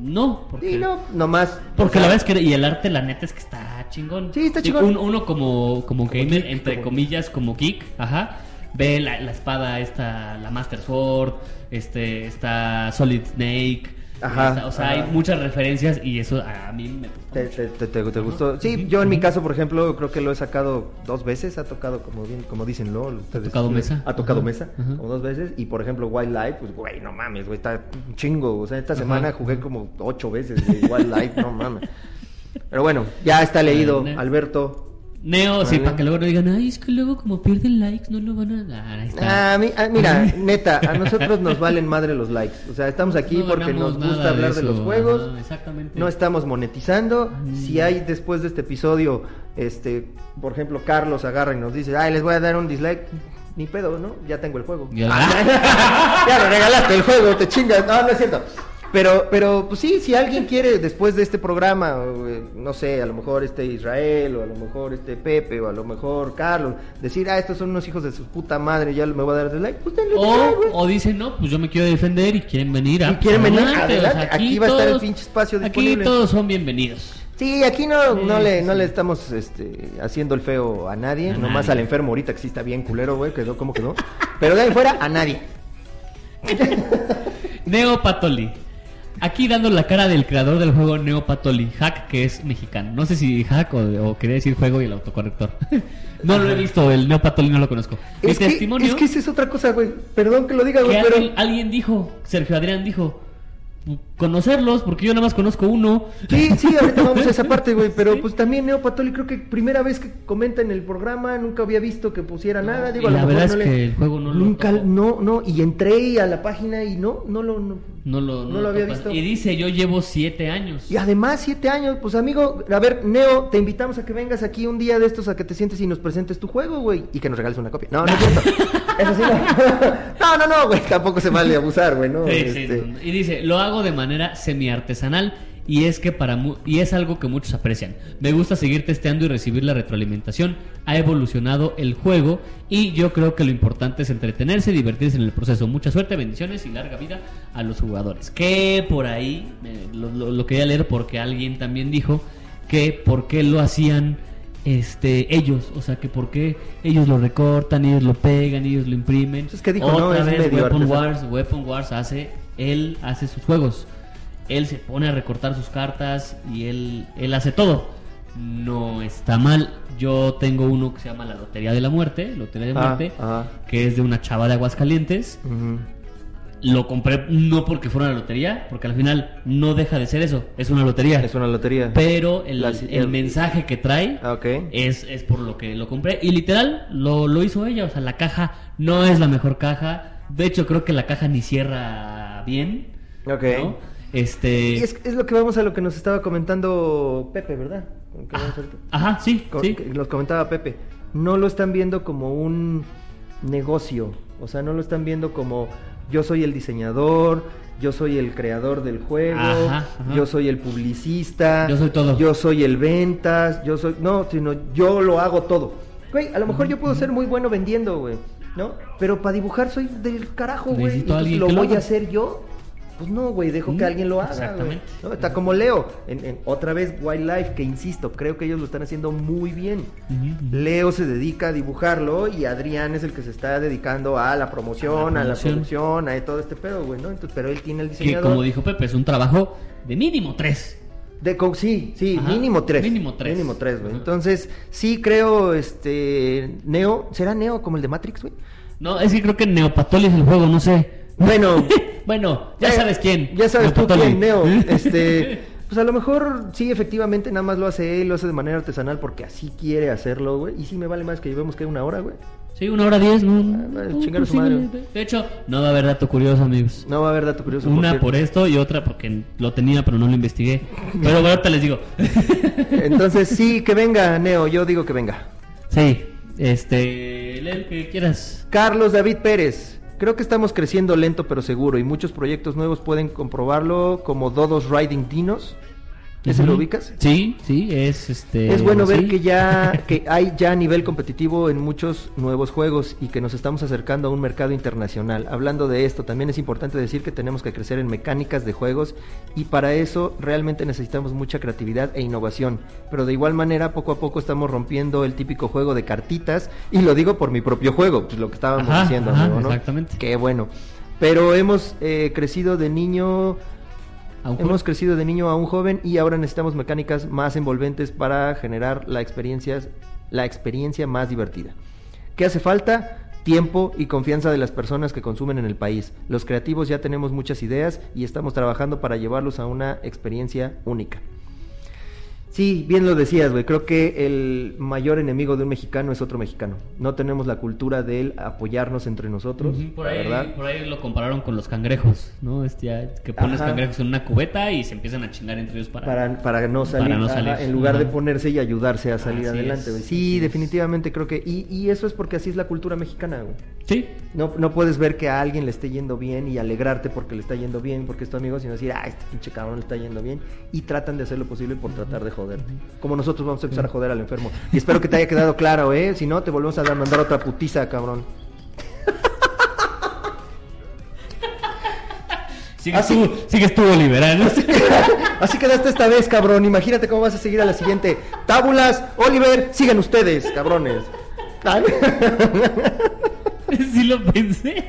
No, porque, Sí, no, nomás. porque o la verdad es que, y el arte, la neta es que está chingón. Sí, está chingón. un- uno como, como gamer, geek, entre como- comillas, como geek, ajá, ve la, la espada esta, la Master Sword, este, está Solid Snake. Ajá, o sea, ajá. hay muchas referencias y eso a mí me gustó Te, te- te- gustó. Sí, yo en mi caso, por ejemplo, creo que lo he sacado dos veces. Ha tocado, como bien, como dicen, ¿no? Ustedes- tocado mesa? Ha tocado mesa, como dos veces. Y por ejemplo, Wildlife, pues, güey, no mames, güey, está un chingo. O sea, esta semana jugué como ocho veces, güey, Wildlife, no mames. Pero bueno, ya está leído. Alberto. Neo, sí, para que luego no digan, ay, es que luego como pierden likes no lo van a dar. Ahí está. Ah, a mí- ah, mira, neta, a nosotros nos valen madre los likes. O sea, estamos aquí No porque nos gusta hablar de, los juegos. ajá, exactamente. No estamos monetizando. Mm. Si hay después de este episodio, este, por ejemplo, Carlos agarra y nos dice, ay, les voy a dar un dislike. Ni pedo, ¿no? Ya tengo el juego. Ya. ya lo regalaste el juego, te chingas. No, no es cierto. Pero, pero, pues sí, si alguien quiere después de este programa, eh, no sé, a lo mejor este Israel, o a lo mejor este Pepe, o a lo mejor Carlos, decir, ah, estos son unos hijos de su puta madre, ya me voy a dar dislike, pues denle O, güey. o dicen, no, pues yo me quiero defender y quieren venir a. Y quieren venir, adelante, adelante, aquí va a estar el pinche espacio Aquí disponible. todos son bienvenidos. Sí, aquí no, no, le, no le estamos este, haciendo el feo a nadie, A nomás nadie. al enfermo ahorita que sí está bien culero, güey, quedó como quedó. Pero de ahí fuera, a nadie. Neo Patoli. Aquí dando la cara del creador del juego Neo Patoli, Hack, que es mexicano. No sé si Hack o, o quería decir juego y el autocorrector. no lo he visto, el Neo Patoli no lo conozco. Mi Es que, testimonio. es que esa es otra cosa, güey. Perdón que lo diga, güey, pero... alguien, alguien dijo, Sergio Adrián dijo, conocerlos, porque yo nada más conozco uno. Sí, sí, ahorita vamos a esa parte, güey. Pero Sí. pues también Neo Patoli creo que primera vez que comenta en el programa, nunca había visto que pusiera nada. Digo, a la verdad no es le- que el juego no lo Nunca, no, no. Y entré a la página y no, no lo... no. No lo, No lo había topas. visto. Y dice, yo llevo siete años. Y además, siete años, pues amigo, a ver, Neo, te invitamos a que vengas aquí un día de estos a que te sientes y nos presentes tu juego, güey, y que nos regales una copia. No, no es cierto. Eso sí, no. no, no, no, güey, tampoco se vale abusar, güey, ¿no? Sí, Este, sí. Y dice, lo hago de manera semi-artesanal y es que para mu- y es algo que muchos aprecian. Me gusta seguir testeando y recibir la retroalimentación. Ha evolucionado el juego y yo creo que lo importante es entretenerse y divertirse en el proceso. Mucha suerte, bendiciones y larga vida a los jugadores. Que por ahí eh, lo, lo- lo quería leer porque alguien también dijo que por qué lo hacían este ellos, o sea que por qué ellos lo recortan, ellos lo pegan, ellos lo imprimen. Es que dijo, no, Otra es vez medio Weapon. Wars, Weapon Wars hace, él hace sus juegos. Él se pone a recortar sus cartas y él, él hace todo. No está mal. Yo tengo uno que se llama La Lotería de la Muerte, Lotería de Ah, Muerte, que es de una chava de Aguascalientes. ujú. Lo compré no porque fuera una lotería, porque al final no deja de ser eso, es una lotería. Es una lotería. Pero el, La- el el- mensaje que trae Ah, es, es por lo que lo compré. Y literal, lo, lo hizo ella. O sea, la caja no es la mejor caja. De hecho, creo que la caja ni cierra bien. Ok. ¿no? Este. Y es, es lo que vamos a lo que nos estaba comentando Pepe, ¿verdad? Ahorita. Ajá, sí, Nos comentaba Pepe. No lo están viendo como un negocio. O sea, no lo están viendo como yo soy el diseñador, yo soy el creador del juego, Ajá, ajá. yo soy el publicista, Yo soy todo. yo soy el ventas, yo soy. No, sino yo lo hago todo. Güey, a lo mejor yo puedo ser muy bueno vendiendo, güey, ¿no? Pero para dibujar soy del carajo, güey. Alguien ¿Lo lo voy a hacer yo? Pues no, güey, dejo que alguien lo haga. exactamente. ¿no? Está como Leo, en, en- otra vez Wildlife, que insisto, creo que ellos lo están haciendo muy bien. Leo se dedica a dibujarlo y Adrián es el que se está dedicando a la promoción, a la, promoción. producción, a todo este pedo, güey, ¿no? Entonces, pero él tiene el Que diseñador. como dijo Pepe, es un trabajo de mínimo tres. De co- sí, sí, Ajá, mínimo tres. mínimo tres. Mínimo tres, güey. Entonces, sí creo, este, Neo, ¿será Neo como el de Matrix, güey? No, es que creo que Neopatoli es el juego, no sé. Bueno, Bueno, ya Eh, sabes quién. Ya sabes tú quién, Neo. Este, pues a lo mejor sí, efectivamente, nada más lo hace él, lo hace de manera artesanal porque así quiere hacerlo, güey. Y sí me vale más que llevemos que una hora, güey. Sí, una hora diez, no. Ah, vale, no, chingar a su posiblemente. De hecho, no va a haber dato curioso, amigos. No va a haber dato curioso. Una porque- por esto y otra porque lo tenía, pero no lo investigué. Pero bueno, ahorita les digo. Entonces sí, que venga, Neo. Yo digo que venga. sí, este. El que quieras. Carlos David Pérez. Creo que estamos creciendo lento pero seguro y muchos proyectos nuevos pueden comprobarlo como Dodos Riding Dinos. ¿Ese lo Ujú. ubicas? Sí, sí, es este. Es bueno ver sí. que ya que hay ya nivel competitivo en muchos nuevos juegos y que nos estamos acercando a un mercado internacional. Hablando de esto, también es importante decir que tenemos que crecer en mecánicas de juegos y para eso realmente necesitamos mucha creatividad e innovación. Pero de igual manera, poco a poco estamos rompiendo el típico juego de cartitas y lo digo por mi propio juego, pues lo que estábamos Ajá, diciendo, ajá, amigo, ¿no? exactamente. Qué bueno. Pero hemos eh, crecido de niño Hemos crecido de niño a un joven y ahora necesitamos mecánicas más envolventes para generar la experiencia, la experiencia más divertida. ¿Qué hace falta? Tiempo y confianza de las personas que consumen en el país. Los creativos ya tenemos muchas ideas y estamos trabajando para llevarlos a una experiencia única. Sí, bien lo decías, güey. Creo que el mayor enemigo de un mexicano es otro mexicano. No tenemos la cultura de él apoyarnos entre nosotros, por, la ahí, verdad. por ahí lo compararon con los cangrejos, ¿no? Este, ya que pones Ajá. cangrejos en una cubeta y se empiezan a chingar entre ellos para... para, para no salir, Para no ajá, salir, en lugar de ponerse y ayudarse a salir Así adelante. güey. así Sí, es. definitivamente creo que... Y, y eso es porque así es la cultura mexicana, güey. Sí, No, no puedes ver que a alguien le esté yendo bien y alegrarte porque le está yendo bien, porque es tu amigo, sino decir, ah, este pinche cabrón le está yendo bien. Y tratan de hacer lo posible por tratar de joderte. Como nosotros vamos a empezar a joder al enfermo. Y espero que te haya quedado claro, ¿eh? Si no, te volvemos a dar, mandar otra putiza, cabrón. sigues, Así- tú, sigues tú, Oliver, ¿eh? ¿no? Así quedaste esta vez, cabrón. Imagínate cómo vas a seguir a la siguiente. Tábulas, Oliver, sigan ustedes, cabrones. Sí lo pensé.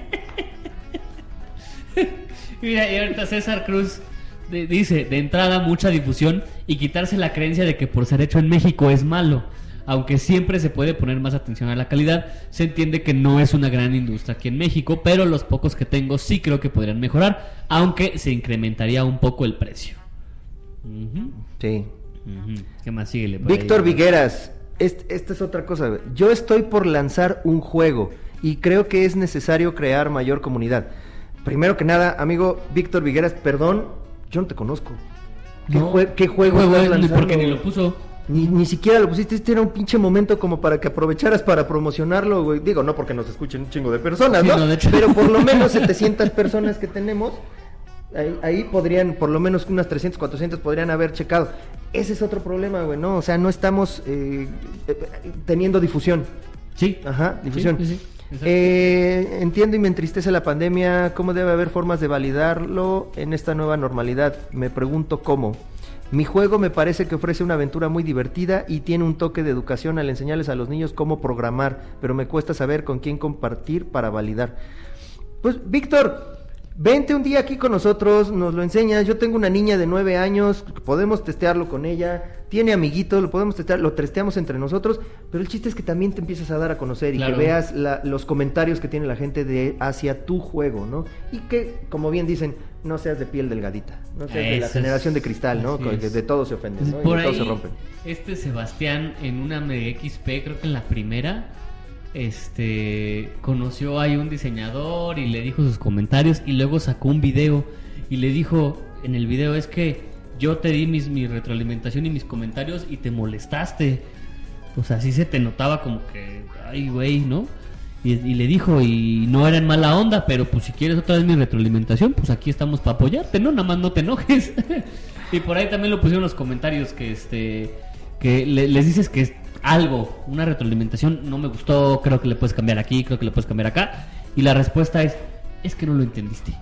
Mira, y ahorita César Cruz de- dice, de entrada mucha difusión y quitarse la creencia de que por ser hecho en México es malo. Aunque siempre se puede poner más atención a la calidad, se entiende que no es una gran industria aquí en México, pero los pocos que tengo sí creo que podrían mejorar, aunque se incrementaría un poco el precio. Sí. ¿Qué más sigue? Víctor Vigueras, est- esta es otra cosa. Yo estoy por lanzar un juego y creo que es necesario crear mayor comunidad. Primero que nada, amigo Víctor Vigueras, perdón, yo no te conozco. ¿Qué, No. jue- qué juego estás es, ni lanzando, porque ni lo puso. Ni, ni siquiera lo pusiste, este era un pinche momento como para que aprovecharas para promocionarlo, güey. Digo, no porque nos escuchen un chingo de personas, Sí, ¿no? no, de hecho. Pero por lo menos 700 personas que tenemos, ahí, ahí podrían, por lo menos unas 300, 400 podrían haber checado. Ese es otro problema, güey, ¿no? O sea, no estamos eh, eh, teniendo difusión. Sí. Ajá, difusión. Sí, sí. Eh, entiendo y me entristece la pandemia. ¿Cómo debe haber formas de validarlo en esta nueva normalidad? Me pregunto cómo. Mi juego me parece que ofrece una aventura muy divertida y tiene un toque de educación al enseñarles a los niños cómo programar, pero me cuesta saber con quién compartir para validar. Pues, Víctor, vente un día aquí con nosotros, nos lo enseñas. Yo tengo una niña de nueve años, podemos testearlo con ella. Tiene amiguitos, lo podemos testear, lo testeamos entre nosotros. Pero el chiste es que también te empiezas a dar a conocer y Claro. que veas la- los comentarios que tiene la gente de hacia tu juego, ¿no? Y que, como bien dicen, no seas de piel delgadita, no seas de la Eso generación de cristal, ¿no? Que es. de todo se ofenden, ¿no? Y de todo ahí, se rompen. este Sebastián en una MXP, creo que en la primera, este, conoció ahí un diseñador y le dijo sus comentarios y luego sacó un video y le dijo en el video es que yo te di mis, mi retroalimentación y mis comentarios y te molestaste. O sea, sí se te notaba como que, ay, güey, ¿no? Y, le dijo, y no era en mala onda, pero pues si quieres otra vez mi retroalimentación, pues aquí estamos para apoyarte, ¿no? Nada más no te enojes. y por ahí también lo pusieron los comentarios que este que le- les dices que algo, una retroalimentación no me gustó, creo que le puedes cambiar aquí, creo que le puedes cambiar acá. Y la respuesta es, es que no lo entendiste.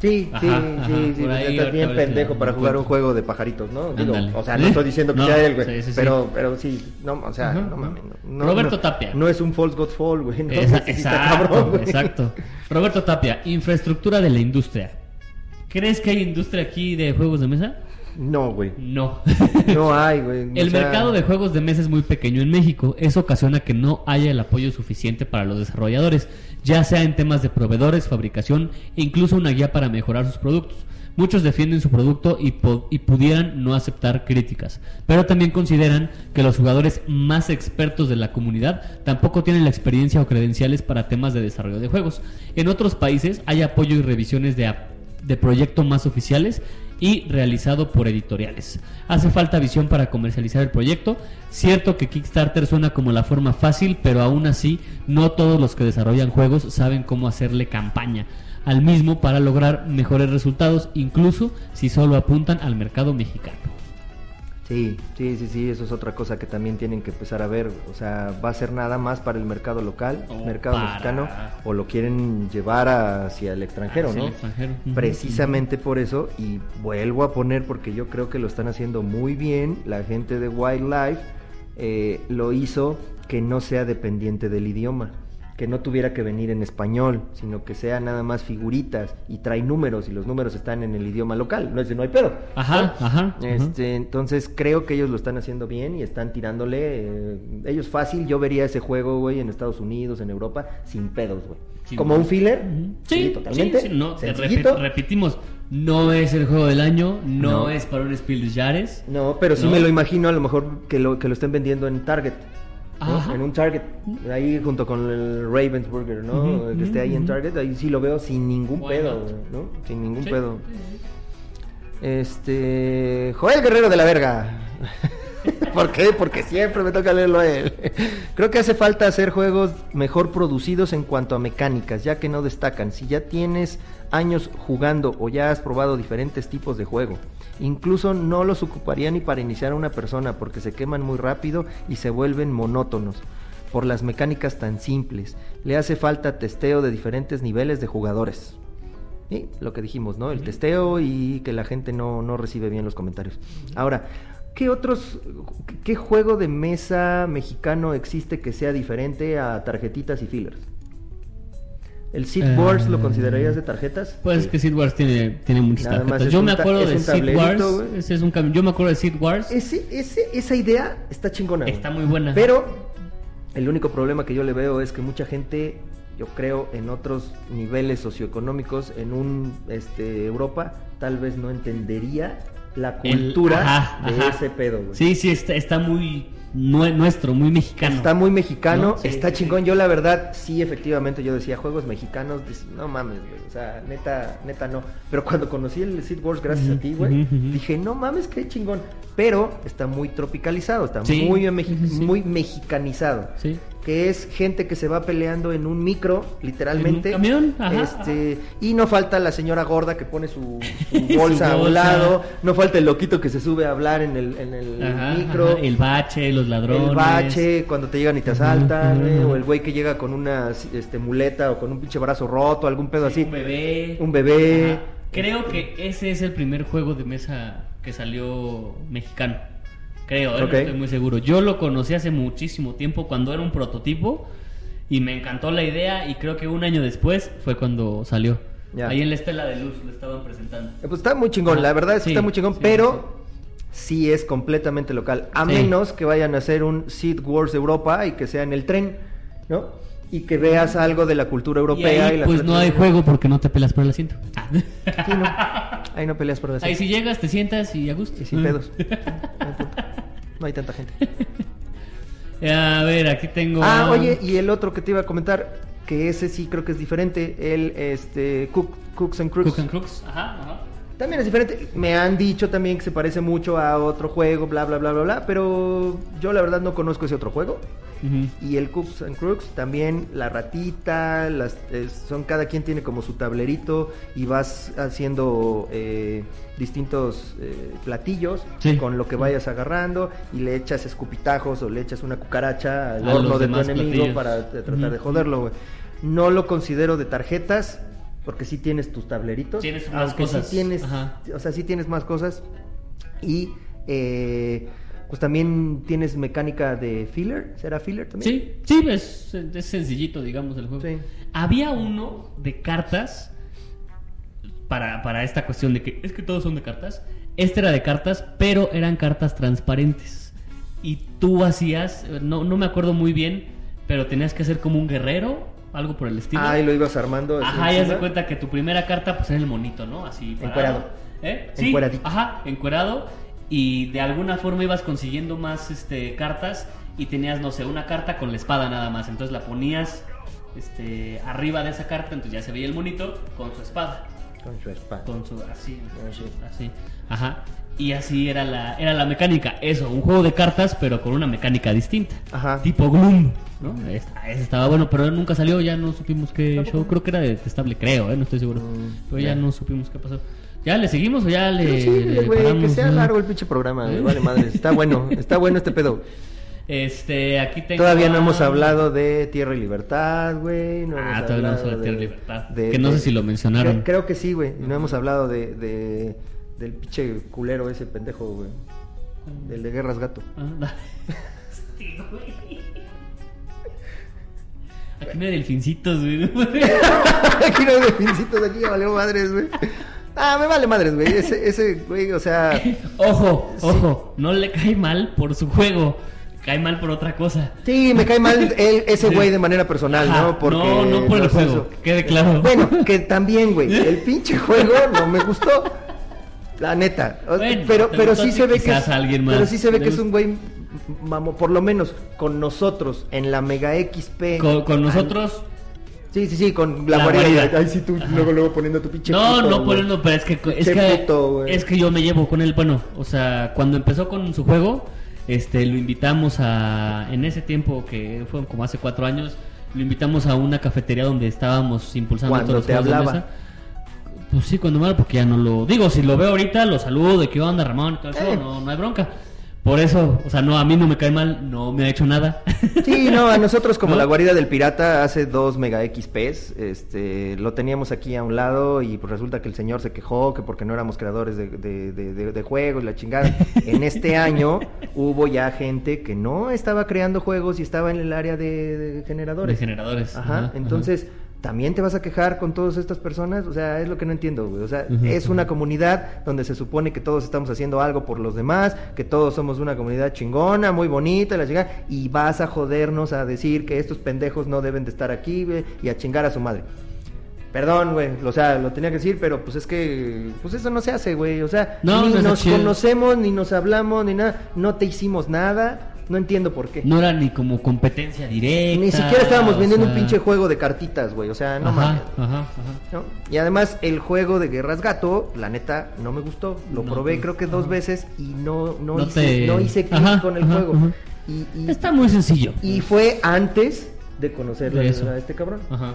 Sí, Ajá, sí, ajá, sí, sí, ahí estás bien pendejo para jugar un juego de pajaritos, ¿no? Digo, o sea, no ¿Eh? estoy diciendo que No, sea él, güey, sí, sí, sí. pero, pero sí, no, o sea, Ajá, no mames, no, Roberto no- Tapia. No es un False God Fall, güey, no, Esa- exacto, cabrón, güey. exacto. Roberto Tapia, infraestructura de la industria. ¿Crees que hay industria aquí de juegos de mesa? No, güey, No. no hay, güey. El sea, mercado de juegos de mesa es muy pequeño en México. Eso ocasiona que no haya el apoyo suficiente para los desarrolladores, ya sea en temas de proveedores, fabricación e incluso una guía para mejorar sus productos. Muchos defienden su producto y, y, pudieran no aceptar críticas, pero también consideran que los jugadores más expertos de la comunidad tampoco tienen la experiencia o credenciales para temas de desarrollo de juegos. En otros países hay apoyo y revisiones de, de proyectos más oficiales y realizado por editoriales. Hace falta visión para comercializar el proyecto. Cierto que Kickstarter suena como la forma fácil, pero aún así no todos los que desarrollan juegos saben cómo hacerle campaña al mismo para lograr mejores resultados, incluso si solo apuntan al mercado mexicano. Sí, sí, sí, sí, eso es otra cosa que también tienen que empezar a ver. O sea, ¿va a ser nada más para el mercado local, mercado mexicano, o lo quieren llevar hacia el extranjero, ¿no? Precisamente por eso, y vuelvo a poner porque yo creo que lo están haciendo muy bien, la gente de Wildlife eh, lo hizo que no sea dependiente del idioma que no tuviera que venir en español, sino que sea nada más figuritas y trae números y los números están en el idioma local. No es de no hay pedo. Ajá, ajá. Este, entonces creo que ellos lo están haciendo bien y están tirándole. Eh, ellos fácil, yo vería ese juego, güey, en Estados Unidos, en Europa, sin pedos, güey. Como un filler. Sí, totalmente. Sí, no, repetimos, no es el juego del año, no, es para un Spiel des Jahres. No, pero sí me lo imagino a lo mejor que lo, que lo estén vendiendo en Target en un Target, ahí junto con el Ravensburger, ¿no? que esté ahí en Target, ahí sí lo veo sin ningún pedo, ¿no? Sin ningún pedo. Este. Joel Guerrero de la Verga. ¿Por qué? Porque siempre me toca leerlo a él. Creo que hace falta hacer juegos mejor producidos en cuanto a mecánicas, ya que no destacan. Si ya tienes años jugando o ya has probado diferentes tipos de juego, incluso no los ocuparía ni para iniciar a una persona porque se queman muy rápido y se vuelven monótonos por las mecánicas tan simples. Le hace falta testeo de diferentes niveles de jugadores. Y lo que dijimos, ¿no? El testeo y que la gente no, no recibe bien los comentarios. Ahora, ¿Qué otros, qué juego de mesa mexicano existe que sea diferente a tarjetitas y fillers? ¿El Seed Wars lo considerarías de tarjetas? Pues es que Seed Wars tiene, tiene muchas tarjetas. Yo me acuerdo de Seed Wars. Ese es un yo me acuerdo de Seed Wars. Ese, ese, esa idea está chingona. Está muy buena. Pero el único problema que yo le veo es que mucha gente, yo creo, en otros niveles socioeconómicos, en un este, Europa, tal vez no entendería la cultura de ese pedo, güey. Sí, sí, está, está muy nuestro, muy mexicano. Está muy mexicano, está chingón. Yo la verdad, sí, efectivamente, yo decía juegos mexicanos, no mames, güey. O sea, neta, neta no. Pero cuando conocí el Seed Wars gracias a ti, güey, dije, no mames, qué chingón. Pero está muy tropicalizado, está muy, muy mexicanizado. Sí que es gente que se va peleando en un micro, literalmente. ¿En un camión? Ajá, este, Y no falta la señora gorda que pone su, bolsa, a un lado, no falta el loquito que se sube a hablar en el, en el micro. El bache, los ladrones. El bache, cuando te llegan y te asaltan, o el güey que llega con una este, muleta o con un pinche brazo roto, algún pedo así. Un bebé. Un bebé. Creo que ese es el primer juego de mesa que salió mexicano. Creo, ¿eh? estoy muy seguro. Yo lo conocí hace muchísimo tiempo cuando era un prototipo y me encantó la idea y creo que un año después fue cuando salió. Ahí en la estela de luz lo estaban presentando. Eh, pues está muy chingón, la verdad es que está muy chingón, pero sí. es completamente local. A menos que vayan a hacer un Seed Wars Europa y que sea en el tren, ¿no? y que veas algo de la cultura europea. Y, pues no hay juego porque no te peleas por el asiento. no. Ahí no peleas por asiento. Ahí si llegas, te sientas y a gusto. Y sin pedos. No hay tanta gente. A ver, aquí tengo. Ah, oye, y el otro que te iba a comentar, que ese sí creo que es diferente, el este Cooks and Crooks. Cooks and Crooks, ajá, ajá. También es diferente. Me han dicho también que se parece mucho a otro juego, bla, bla, bla, bla, bla. Pero yo la verdad no conozco ese otro juego. Y el Cooks and Crooks también, la ratita, las, son cada quien tiene como su tablerito y vas haciendo eh, distintos eh, platillos con lo que vayas agarrando y le echas escupitajos o le echas una cucaracha al horno de tu enemigo para tratar de joderlo, No lo considero de tarjetas, porque sí tienes tus tableritos. Tienes más cosas. Sí tienes, o sea, sí tienes más cosas. Y eh, pues también tienes mecánica de filler. ¿Será filler también? Sí, sí, es, es sencillito, digamos, el juego. Sí. Había uno de cartas para, para esta cuestión de que es que todos son de cartas. Este era de cartas, pero eran cartas transparentes. Y tú hacías, no, no me acuerdo muy bien, pero tenías que hacer como un guerrero algo por el estilo. Ah, y lo ibas armando. Ajá, y haz de cuenta que tu primera carta pues era el monito, ¿no? Así parado. Encuerado. ¿Eh? Sí, Encueradito. ajá, encuerado y de alguna forma ibas consiguiendo más este cartas y tenías no sé, una carta con la espada nada más, entonces la ponías este arriba de esa carta, entonces ya se veía el monito con su espada, Con su espada. con su así, Así. así. Ajá. Y así era la era la mecánica, eso, un juego de cartas pero con una mecánica distinta. Ajá. Tipo Gloom, ¿no? Esta- ese estaba bueno, pero nunca salió, ya no supimos qué show. Creo que era detestable, creo, ¿eh? No estoy seguro. Mm, pero ya ya. no supimos qué pasó. ¿Ya le seguimos o ya le, sí, le güey, que sea no? largo el pinche programa, güey, vale madre. Está bueno, está bueno este pedo. Este, aquí tengo. Todavía no hemos hablado de Tierra y Libertad, güey. No Ah, todavía no hemos hablado de Tierra y de- Libertad, que no sé si lo mencionaron. Cre- Creo, que sí, güey. No hemos hablado de, de- del pinche culero ese pendejo, güey. Del de Guerras Gato. Ah, sí, güey. Aquí no hay delfincitos, güey. aquí no hay delfincitos, aquí ya valió madres, güey. Ah, me vale madres, güey. Ese, ese, güey, o sea. Ojo, Sí. ojo, no le cae mal por su juego, cae mal por otra cosa. Sí, me cae mal él, ese güey de manera personal, Ajá, ¿no? Porque no, no por el juego, eso. quede claro. Bueno, que también, güey. El pinche juego no me gustó. La neta. Bueno, pero pero sí se ve que es, alguien más pero sí se ve que es un güey mamo, por lo menos con nosotros en la Mega XP. Con, con nosotros. Sí, sí, sí, con la, La guarida. Ay, sí, tú luego luego poniendo tu pinche No, puto, no poniendo, pero es que es que, puto, es que yo me llevo con él, bueno, o sea, cuando empezó con su juego, este, lo invitamos a, en ese tiempo que fue como hace cuatro años, lo invitamos a una cafetería donde estábamos impulsando Cuando estos los te de hablaba. mesa. Pues sí, cuando habla, porque ya no lo digo, si lo veo ahorita, lo saludo, de qué onda, Ramón, y todo eso, Eh. no, no hay bronca. Por eso, o sea, no, a mí no me cae mal, no me ha hecho nada. Sí, no, a nosotros como ¿No? la guarida del pirata hace dos mega XPs, este, lo teníamos aquí a un lado y pues resulta que el señor se quejó que porque no éramos creadores de, de, de- de- de juegos y la chingada. En este año hubo ya gente que no estaba creando juegos y estaba en el área de, generadores. De generadores. Ajá, Ajá, entonces... ¿También te vas a quejar con todas estas personas? O sea, es lo que no entiendo, güey. O sea, es una comunidad donde se supone que todos estamos haciendo algo por los demás, que todos somos una comunidad chingona, muy bonita, la chingada, y vas a jodernos a decir que estos pendejos no deben de estar aquí, güey, y a chingar a su madre. Perdón, güey, o sea, lo tenía que decir, pero pues es que, pues eso no se hace, güey, o sea, No, ni no nos conocemos, ni nos hablamos, ni nada, no te hicimos nada, no entiendo por qué. No era ni como competencia directa. Ni siquiera estábamos vendiendo un pinche juego de cartitas, güey, o sea, no ajá, mames. ajá, ajá. ¿no? Y además el juego de Guerras Gato, la neta, no me gustó. Lo No, probé pues, creo que dos veces y no, no, No hice, te- no hice clic con el juego. Y, y- Está muy sencillo. y fue antes de conocerlo De a este cabrón. Ajá, ajá.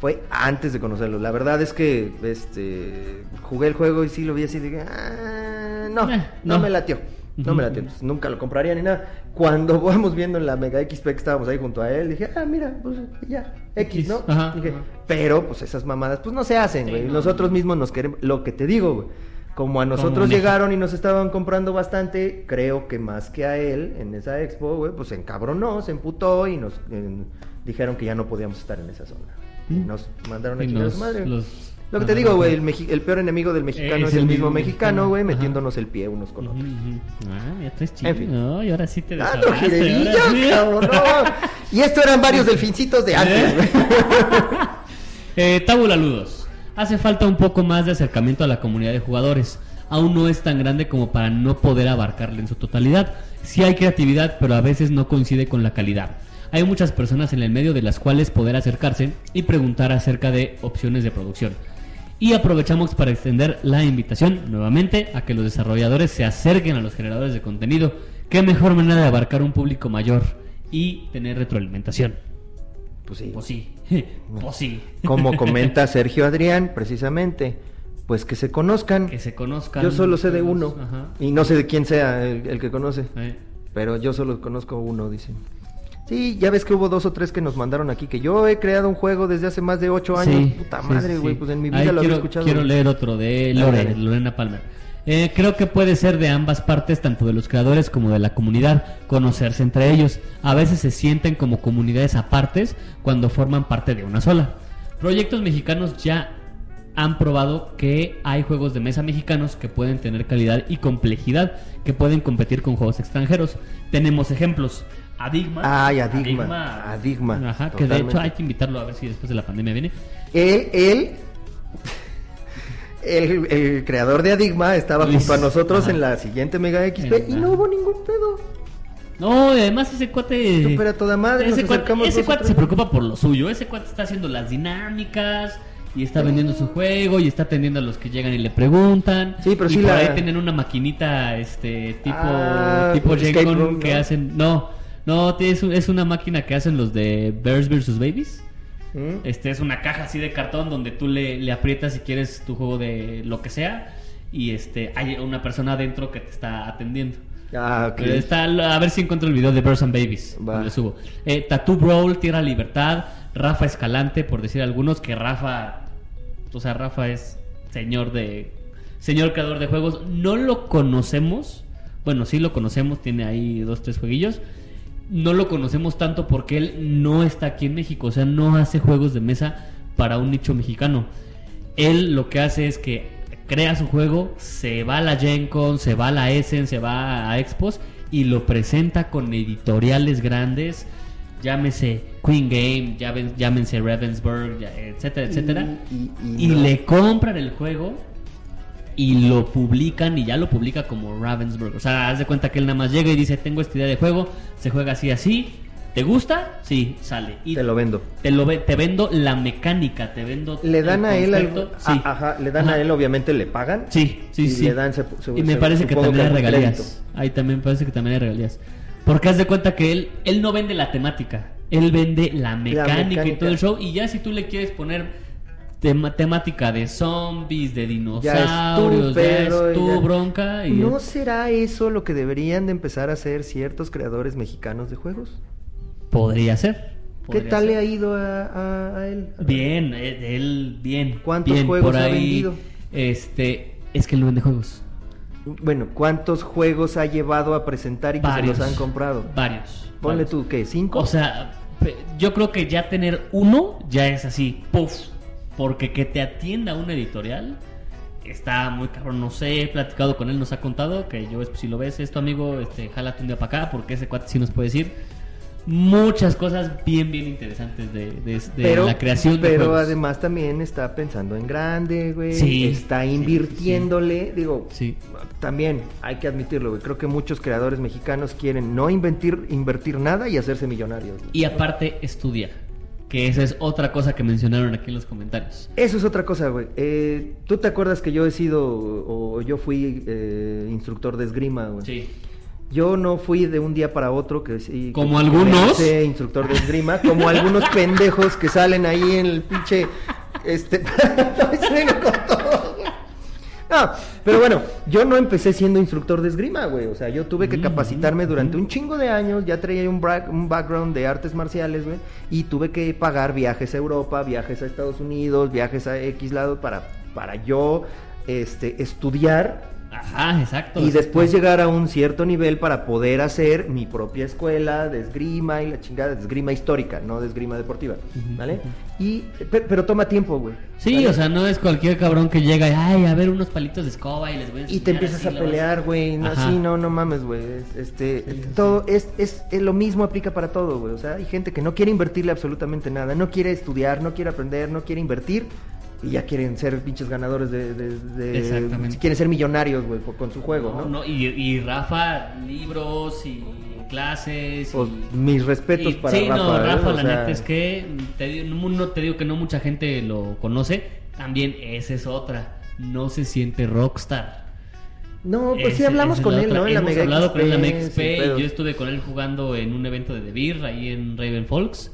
Fue antes de conocerlo. La verdad es que este jugué el juego y sí lo vi así de ah, no, Eh, no, no. me latió. No me latió. Entonces, nunca lo compraría ni nada. Cuando vamos viendo en la Mega XP que estábamos ahí junto a él, dije, ah, mira, pues ya, X, ¿no? Ajá, Dije, ajá. pero pues esas mamadas pues no se hacen, Sí, güey. no, Nosotros no. mismos nos queremos, lo que te digo, güey. Como a nosotros llegaron y nos estaban comprando bastante, creo que más que a él en esa expo, güey, pues se encabronó, se emputó y nos eh, dijeron que ya no podíamos estar en esa zona. Y Mm. nos mandaron a Y chingar a nos- su madre. los- Lo que te digo, güey, el, peor enemigo del mexicano Es es, el mismo mismo mexicano, güey, metiéndonos el pie unos con otros. Ah, ya traes chido. En fin. No, y ahora sí te ¡Ah, no, sí. cabrón, no! Y esto eran varios delfincitos de antes, güey. Eh, Tabula Ludos. Hace falta un poco más de acercamiento a la comunidad de jugadores. Aún no es tan grande como para no poder abarcarla en su totalidad. Sí hay creatividad, pero a veces no coincide con la calidad. Hay muchas personas en el medio de las cuales poder acercarse y preguntar acerca de opciones de producción. Y aprovechamos para extender la invitación nuevamente a que los desarrolladores se acerquen a los generadores de contenido. Qué mejor manera de abarcar un público mayor y tener retroalimentación. Pues sí. Pues sí, pues sí. Como comenta Sergio Adrián, precisamente, pues que se conozcan. Que se conozcan. Yo solo sé de uno. Ajá. Y no sé de quién sea el, el que conoce. Eh, Pero yo solo conozco uno, dicen. Sí, ya ves que hubo dos o tres que nos mandaron aquí, que yo he creado un juego desde hace más de ocho años. sí, Puta madre, güey, sí. pues en mi vida Ahí lo quiero, había escuchado. Quiero leer otro de Lorena Palmer. Eh, creo que puede ser de ambas partes, tanto de los creadores como de la comunidad, conocerse entre ellos. A veces se sienten como comunidades apartes cuando forman parte de una sola. Proyectos mexicanos ya han probado que hay juegos de mesa mexicanos que pueden tener calidad y complejidad, que pueden competir con juegos extranjeros. Tenemos ejemplos. Adigma. Ay, Adigma. Adigma. Ajá, que de hecho hay que invitarlo a ver si después de la pandemia viene. Él, él el, el creador de Adigma estaba Luis, junto a nosotros ajá. en la siguiente Mega XP En y no hubo ningún pedo. No, y además ese cuate. Esto era toda madre, Ese cuate, ese cuate se preocupa por lo suyo. Ese cuate está haciendo las dinámicas y está vendiendo su juego y está atendiendo a los que llegan y le preguntan. Sí, pero y sí por la- ahí tienen una maquinita este tipo Ah, tipo Gen-Con room, que ¿no? hacen no, no, es, es una máquina que hacen los de Bears vs Babies. ¿Mm? Este es una caja así de cartón donde tú le, le aprietas si quieres tu juego de lo que sea y este hay una persona adentro que te está atendiendo. Ah, ok. Eh, Está, a ver si encuentro el video de Birds and Babies. Lo subo. Eh, Tattoo Brawl, Tierra Libertad, Rafa Escalante, por decir algunos, que Rafa, o sea, Rafa es señor de, señor creador de juegos. No lo conocemos, bueno, sí lo conocemos, tiene ahí dos, tres jueguillos. No lo conocemos tanto porque él no está aquí en México, o sea, no hace juegos de mesa para un nicho mexicano. Él lo que hace es que crea su juego, se va a la Gen Con, se va a la Essen, se va a Expos y lo presenta con editoriales grandes, llámese Queen Game, llámense Ravensburg, ya- etcétera, etcétera. Y- y- Y, y no. le compran el juego y lo publican y ya lo publica como Ravensburg. O sea, haz de cuenta que él nada más llega y dice, tengo esta idea de juego, se juega así, así. ¿Te gusta? Sí, sale. Y Te lo vendo. te lo ve- te vendo la mecánica, te vendo Le dan el a él algo. Sí. a- ajá, le dan Ajá. a él, obviamente le pagan. Sí, sí, y sí. le dan, se- se- y me se- parece que también hay regalías. Ahí también parece que también hay regalías. Porque haz de cuenta que él, él no vende la temática, él vende la mecánica, y mecánica. todo el show. Y ya si tú le quieres poner tema- temática de zombies, de Ya es dinosaurios, ya es tu ya- bronca. Y ¿No será eso lo que deberían de empezar a hacer ciertos creadores mexicanos de juegos? podría ser. ¿Qué tal ser. le ha ido a, a- a él? Bien, eh, él bien. ¿Cuántos bien, juegos por ha ahí, vendido? Este, es que él no vende juegos. Bueno, ¿cuántos juegos ha llevado a presentar y que Varios. se los han comprado? Varios. Ponle varios. tú, ¿qué? ¿Cinco? O sea, yo creo que ya tener uno ya es así, puff. Porque que te atienda una editorial está muy cabrón. No sé, he platicado con él, nos ha contado que yo, si lo ves, esto amigo, este, jálate un día para acá, porque ese cuate sí nos puede decir muchas cosas bien, bien interesantes de, de- de la creación de pero juegos. además también está pensando en grande, güey. Sí, está sí, invirtiéndole. Digo, Sí. también hay que admitirlo, güey. Creo que muchos creadores mexicanos quieren no invertir, invertir nada y hacerse millonarios. güey. Y aparte, estudia. Que esa es otra cosa que mencionaron aquí en los comentarios. Eso es otra cosa, güey. Eh, ¿Tú te acuerdas que yo he sido o yo fui eh, instructor de esgrima, güey? Sí. Yo no fui de un día para otro que sí. Como que- que algunos. hice instructor de esgrima, como algunos pendejos que salen ahí en el pinche. Este. No, pero bueno, yo no empecé siendo instructor de esgrima, güey. O sea, yo tuve que Mm, capacitarme durante mm. un chingo de años. Ya traía un, bra- un background de artes marciales, güey. Y tuve que pagar viajes a Europa, viajes a Estados Unidos, viajes a X lado para, para yo este, estudiar Ajá, exacto. y después llegar a un cierto nivel para poder hacer mi propia escuela de esgrima y la chingada de esgrima histórica, no de esgrima deportiva, ¿vale? Y pe- pero, toma tiempo, güey. Sí, ¿vale? o sea, no es cualquier cabrón que llega y, ay, a ver unos palitos de escoba y les voy a y te empiezas a pelear, güey, no, sí, no, no mames, güey, es- este, Sí, sí, todo es, es, es lo mismo aplica para todo, güey, o sea, hay gente que no quiere invertirle absolutamente nada, no quiere estudiar, no quiere aprender, no quiere invertir y ya quieren ser pinches ganadores de, de, de- Exactamente. quieren ser millonarios, güey, con su juego, ¿no? No, no, y, y Rafa, libros y clases. Pues, y- mis respetos y- para sí, Rafa. no, ¿eh? Rafa, O la sea, neta es que te, digo- no, no te digo que no mucha gente lo conoce. También esa es otra. No se siente rockstar. No, pues sí Ese- hablamos es con la él, otra. ¿no? En la Hemos Mega hablado con él en la Mega XP, XP, y yo estuve con él jugando en un evento de The Beer ahí en Raven Folks.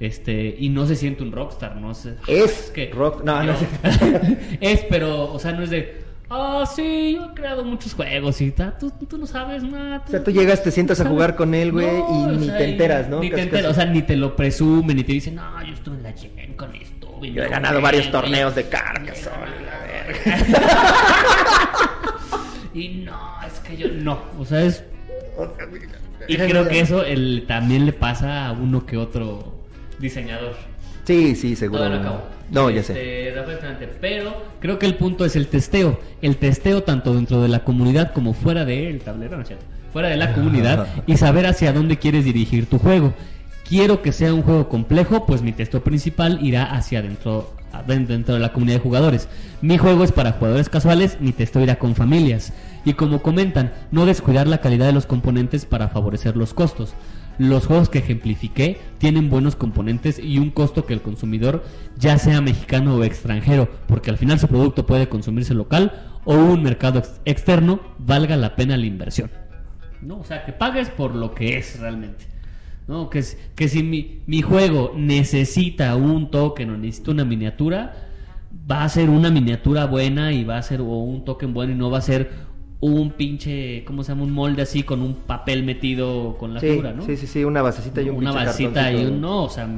Este, y no se siente un rockstar, no sé. Es que rock- no, no sé. es, pero, o sea, no es de. Ah, sí, yo he creado muchos juegos y ta, tú, tú no sabes nada. O sea, tú llegas, te sientas a jugar con él, güey, y ni te enteras, ¿no? Ni te enteras, o sea, ni te lo presume, ni te dice, no, yo estuve en la Gen con esto. Yo he no, ganado güey, varios güey". torneos de Carcassonne y la verga. Y no, es que yo no, o sea, es. Y creo que eso el, también le pasa a uno que otro diseñador. Sí, sí, seguro. No ya Este, sé. Escalante, Pero creo que el punto es el testeo. El testeo tanto dentro de la comunidad como fuera del tablero, ¿no es cierto? Fuera de la comunidad y saber hacia dónde quieres dirigir tu juego. Quiero que sea un juego complejo, pues mi testeo principal irá hacia adentro, aden- dentro de la comunidad de jugadores. Mi juego es para jugadores casuales, mi testeo irá con familias. Y como comentan, no descuidar la calidad de los componentes para favorecer los costos. Los juegos que ejemplifiqué tienen buenos componentes y un costo que el consumidor, ya sea mexicano o extranjero, porque al final su producto puede consumirse local o un mercado ex- externo, valga la pena la inversión. ¿No? O sea, que pagues por lo que es realmente. ¿No? Que, que si mi, mi juego necesita un token o necesita una miniatura, va a ser una miniatura buena y va a ser o un token bueno y no va a ser un pinche, ¿cómo se llama? Un molde así con un papel metido con la Sí, figura, ¿no? sí, sí, sí, una basecita y un Una vasita y un no, o sea,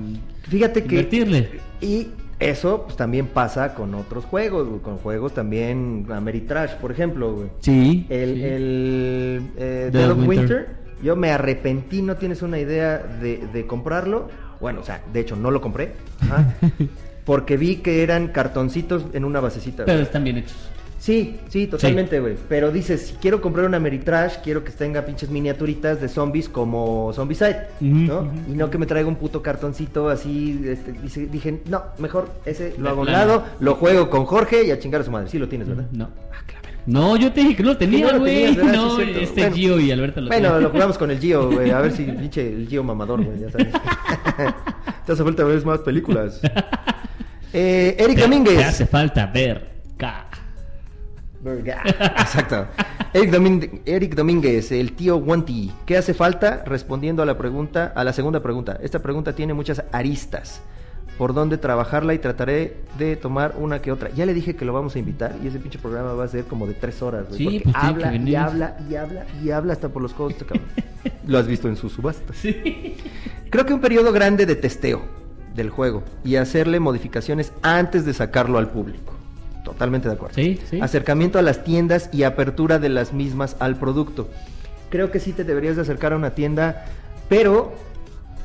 Fíjate que y eso pues también pasa con otros juegos, güey, con juegos también Ameritrash, por ejemplo, güey. Sí. El, sí. el eh, Dead of of Winter. Winter. yo me arrepentí, no tienes una idea de, de comprarlo. Bueno, o sea, de hecho no lo compré. ajá, porque vi que eran cartoncitos en una basecita. Pero güey. están bien hechos. Sí, sí, totalmente, güey. Pero dices, si quiero comprar una Ameritrash, quiero que tenga pinches miniaturitas de zombies como Zombicide, Ujú, ¿no? Y no que me traiga un puto cartoncito así. Este, dice- dije, no, mejor ese lo hago a un lado, lo juego con Jorge y a chingar a su madre. Sí lo tienes, ¿verdad? No. Ah, claro. No, yo te dije que no lo tenía, no güey. No, Sí, cierto. este Bueno. Gio y Alberto lo Bueno, tenían. lo jugamos con el Gio, güey. A ver si pinche el Gio mamador, güey, ya sabes. Te hace falta ver más películas. Eh, Domínguez. Te hace falta ver. K. Verga. Exacto. Eric, Domín- Eric Domínguez, el tío Wanti. ¿Qué hace falta? Respondiendo a la pregunta, a la segunda pregunta. Esta pregunta tiene muchas aristas. Por dónde trabajarla y trataré de tomar una que otra. Ya le dije que lo vamos a invitar y ese pinche programa va a ser como de tres horas. güey, Sí, porque pues tiene habla y habla y habla y habla hasta por los codos. este cabrón. lo has visto en sus subastas. Sí. Creo que un periodo grande de testeo del juego y hacerle modificaciones antes de sacarlo al público. Totalmente de acuerdo. Sí, sí. Acercamiento a las tiendas y apertura de las mismas al producto. Creo que sí te deberías de acercar a una tienda, pero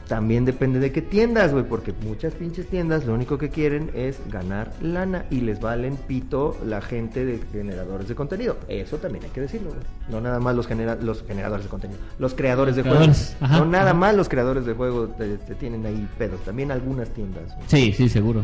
también depende de qué tiendas, güey, porque muchas pinches tiendas lo único que quieren es ganar lana y les valen pito la gente de generadores de contenido. Eso también hay que decirlo, güey. No nada más los, genera- los generadores de contenido, los creadores de Creadores, juegos. ajá, no nada ajá. más los creadores de juegos te, te tienen ahí pedos, también algunas tiendas. Sí, sí, seguro.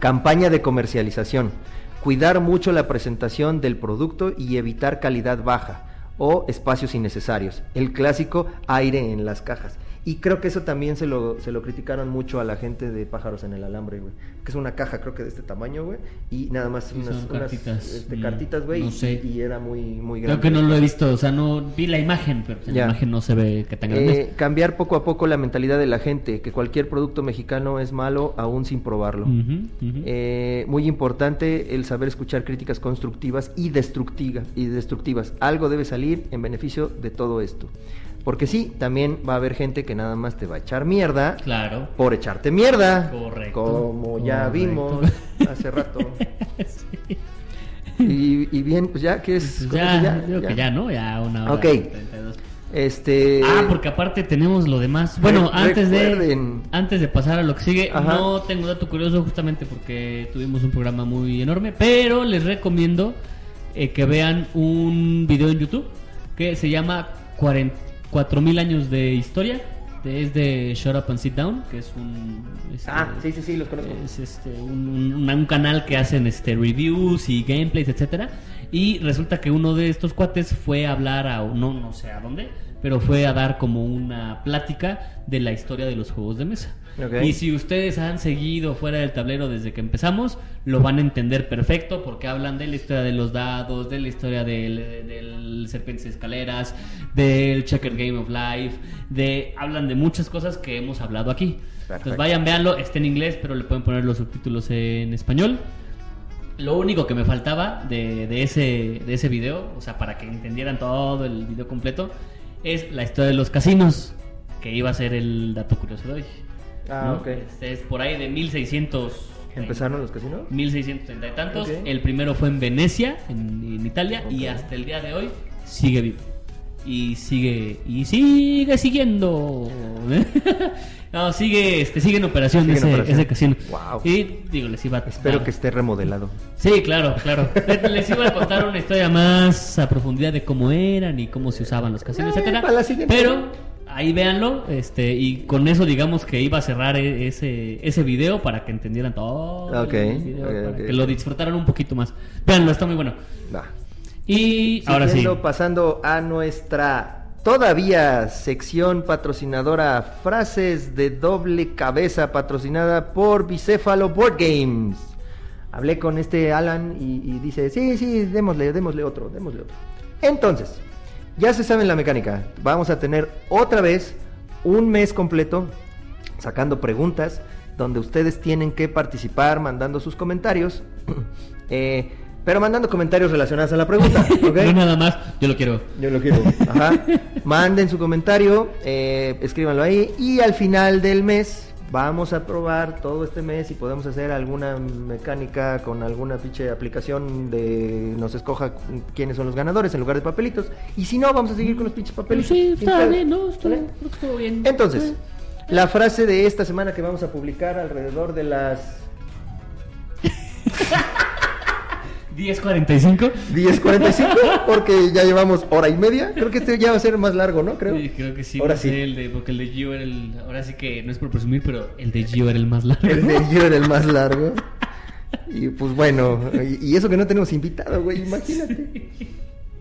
Campaña de comercialización. Cuidar mucho la presentación del producto y evitar calidad baja o espacios innecesarios. El clásico aire en las cajas. Y creo que eso también se lo, se lo criticaron mucho a la gente de Pájaros en el Alambre, güey. Que es una caja, creo que de este tamaño, güey. Y nada más unas, son unas, cartitas. este, Mm, cartitas, güey. no y- sé. y, era muy, muy Creo grande. que no lo he visto, o sea, no vi la imagen, pero en la imagen no se ve que tan grande. Eh, cambiar poco a poco la mentalidad de la gente, que cualquier producto mexicano es malo aún sin probarlo. Eh, muy importante el saber escuchar críticas constructivas y, destructiva- y destructivas. Algo debe salir en beneficio de todo esto. Porque sí, también va a haber gente que nada más te va a echar mierda Claro. por echarte mierda. Correcto, Como ya correcto. vimos hace rato. Sí. Y, y bien, pues ya que es... Pues ya, eso digo que ya, ¿no? Ya una hora Ok. 32. Este... Ah, porque aparte tenemos lo demás. Bueno, antes de antes de pasar a lo que sigue, Ajá. no tengo dato curioso justamente porque tuvimos un programa muy enorme, pero les recomiendo eh, que vean un video en YouTube que se llama 4000 años de historia. Es de Shut Up and Sit Down, que es un este, Ah, sí, sí, sí, los conozco. es este un, un- un canal que hacen este reviews y gameplays, etcétera. Y resulta que uno de estos cuates fue a hablar a no no sé a dónde, pero fue a dar como una plática de la historia de los juegos de mesa. Y si ustedes han seguido fuera del tablero desde que empezamos, lo van a entender perfecto porque hablan de la historia de los dados, de la historia del, del Serpientes y Escaleras, del Checker Game of Life, de hablan de muchas cosas que hemos hablado aquí. Perfecto. Entonces vayan, véanlo, está en inglés, pero le pueden poner los subtítulos en español. Lo único que me faltaba de, de ese, de ese video, o sea, para que entendieran todo el video completo, es la historia de los casinos, que iba a ser el dato curioso de hoy. Ah, ¿no? ok. Este es por ahí de 1600. ¿Empezaron los casinos? 1630 y tantos. El primero fue en Venecia, en, en Italia, y hasta el día de hoy sigue vivo. y sigue y sigue siguiendo. no, sigue este sigue en operación, Sigue en ese, operación. ese casino. Wow. Y digo, les iba a Espero que esté remodelado. Sí, claro, claro. Les iba a contar una historia más a profundidad de cómo eran y cómo se usaban los casinos, Eh, etcétera. Pero ahí véanlo, este, y con eso digamos que iba a cerrar e- ese, ese video para que entendieran todo Ok, el video, para que lo disfrutaran un poquito más. Véanlo, está muy bueno. Y ahora sí. Pasando a nuestra todavía sección patrocinadora Frases de doble cabeza patrocinada por Bicéfalo Board Games. Hablé con este Alan y, y dice, sí, sí, démosle, démosle otro, démosle otro. Entonces, ya se saben la mecánica. Vamos a tener otra vez un mes completo sacando preguntas donde ustedes tienen que participar mandando sus comentarios. Eh, pero mandando comentarios relacionados a la pregunta. ¿ok? No nada más, yo lo quiero. Yo lo quiero. Ajá. Manden su comentario, eh, escríbanlo ahí y al final del mes vamos a probar todo este mes si podemos hacer alguna mecánica con alguna pinche aplicación de nos escoja quiénes son los ganadores en lugar de papelitos y si no vamos a seguir con los pinches papelitos. sí, está bien, ¿no? Está, que estuvo bien. Entonces, la frase de esta semana que vamos a publicar alrededor de las 10.45. 10.45 porque ya llevamos hora y media. Creo que este ya va a ser más largo, ¿no? Creo. Sí, creo que sí. Ahora sí. el de, porque el de Gio era el. Ahora sí que no es por presumir, pero el de Gio era el más largo. El de yo era el más largo. Y pues bueno, y, y eso que no tenemos invitado, güey, imagínate.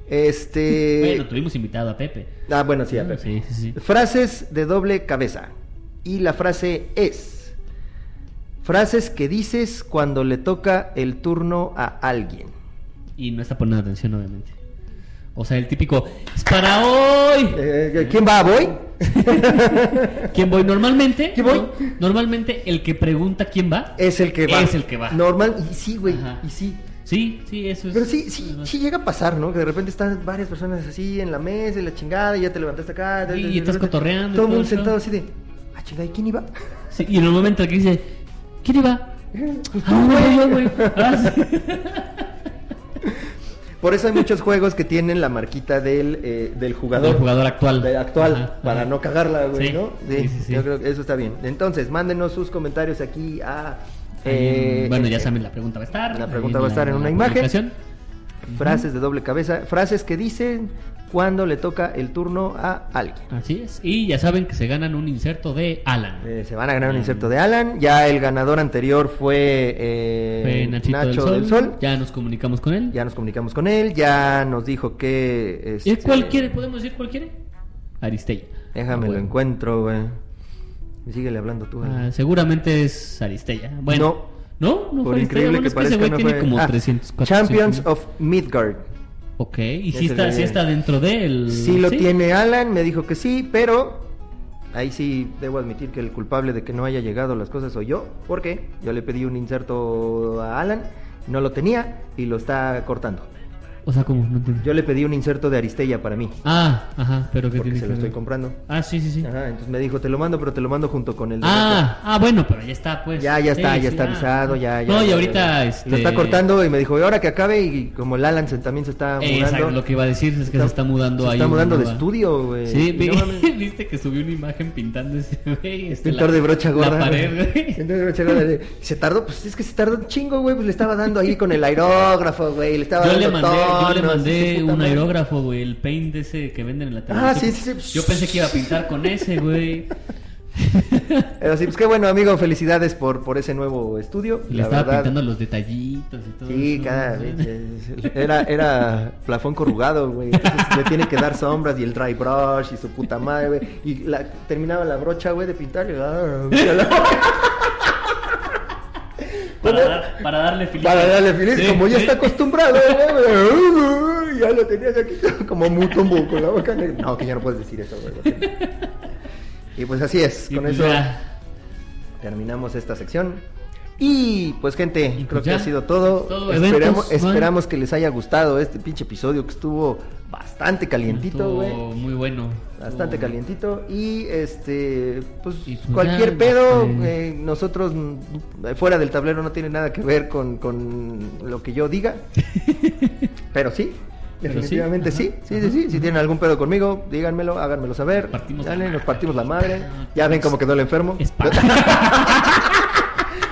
Este. Bueno, tuvimos invitado a Pepe. Ah, bueno, sí, a sí, sí. Frases de doble cabeza. Y la frase es: Frases que dices cuando le toca el turno a alguien. Y no está poniendo atención, obviamente. O sea, el típico, es para hoy. Eh, ¿Quién va voy? ¿Quién voy? Normalmente, ¿Quién voy? ¿no? Normalmente el que pregunta quién va Es el que va. Es el que va. Normal, y sí, güey, Ajá. y sí. Sí, sí, eso es. Pero sí, sí, sí llega a pasar, ¿no? Que de repente están varias personas así en la mesa y la chingada y ya te levantaste acá. Sí, y estás cotorreando Todo el mundo sentado así de, ah, chingada, ¿y quién iba? Sí, y en el momento el que dice, ¿quién iba? Ah, güey, yo, güey. Ah, sí. Por eso hay muchos juegos que tienen la marquita del, eh, del jugador. Del jugador actual. Del actual, Ajá, para ajá. no cagarla, güey, Sí, ¿no? sí, sí, sí. Yo creo que eso está bien. Entonces, mándenos sus comentarios aquí a... Eh, bueno, ya eh, saben, la pregunta va a estar. la pregunta va a estar en una imagen. Frases de doble cabeza, frases que dicen cuando le toca el turno a alguien. Así es. Y ya saben que se ganan un inserto de Alan. Eh, se van a ganar un inserto de Alan. Ya el ganador anterior fue, eh, Fue Nacho del, del Sol. Ya nos comunicamos con él. Ya nos comunicamos con él. Ya nos dijo que. ¿Y este, cuál quiere? ¿Podemos decir cuál quiere? Aristella. Déjame Ah, lo encuentro, güey. Síguele hablando tú. Ah, seguramente es Aristella. Bueno. ¿No? ¿No Por fue Aristella? increíble Bueno, que es que ese parezca, no tiene fue- como Ah, 300, 400 Champions of Midgard. Ok, y Ese está, sí está dentro de él. Sí lo tiene Alan, me dijo que sí, pero ahí sí debo admitir que el culpable de que no haya llegado las cosas soy yo, porque yo le pedí un inserto a Alan, no lo tenía y lo está cortando. O sea, ¿cómo? No entiendo. Yo le pedí un inserto de Aristella para mí, Ah, ajá, pero ¿qué porque tiene se que lo ver? estoy comprando. Ah, sí, sí, sí. Ajá, entonces me dijo, te lo mando, pero te lo mando junto con el de Ah, ah, bueno, pero ya está, pues. Ya, ya está, Sí, ya sí, está ah. avisado, ya, ya. No, y ahorita, ya. este... Lo está cortando y me dijo, y ahora que acabe, y como el Alan se- también se está Eh, mudando. exacto, lo que iba a decir es que se está mudando se ahí. está una mudando de nueva- estudio, güey. Sí, vi- no viste que subió una imagen pintando ese güey. este, Pintor la- de brocha gorda. La pared, güey. güey. Pintor de brocha gorda. Se tardó, pues es que se tardó un chingo, güey. Pues le estaba dando ahí con el aerógrafo, güey. Le estaba dando mandé, yo le mandé un aerógrafo, güey, el paint ese que venden en la Ah, televisión. sí, sí, sí. Yo pensé que iba a pintar con ese, güey. Pero sí, pues qué bueno, amigo. Felicidades por, por ese nuevo estudio. Y le la estaba verdad. pintando los detallitos y todo Sí, eso. cada. Era, era plafón corrugado, güey. Entonces le tiene que dar sombras y el dry brush y su puta madre, güey. Y la, terminaba la brocha, güey, de pintar y. Para, dar- para darle felicidad. Para darle feliz, Sí, como ya está acostumbrado, güey, ya lo tenías aquí como mutombo con la boca negra. No, que ya no puedes decir eso. Y pues así es, con pues eso terminamos esta sección. Y pues gente, Y creo pues que ha sido todo. todo, esperamos, esperamos que les haya gustado este pinche episodio que estuvo bastante calientito, Estuvo güey. Muy bueno. Bastante Estuvo- calientito y este pues, Y pues cualquier ya, pedo eh, nosotros mm, fuera del tablero no tiene nada que ver con, con lo que yo diga pero sí Definitivamente sí, sí, sí, sí, Si tienen algún pedo conmigo, díganmelo, háganmelo saber. Partimos Dale, nos partimos la madre. Ya ven cómo quedó el enfermo.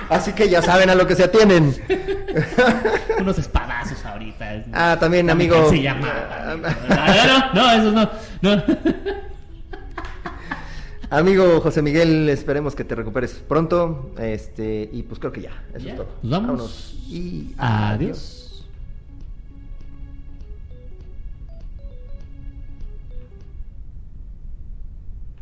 Así que ya saben a lo que se atienen. Unos espadazos ahorita. es- Ah, también, amigo. Se llama. No, no, eso no. no. Amigo José Miguel, esperemos que te recuperes pronto. Este, y pues creo que ya, eso Ya, es todo. vamos. Vámonos. Y Adiós.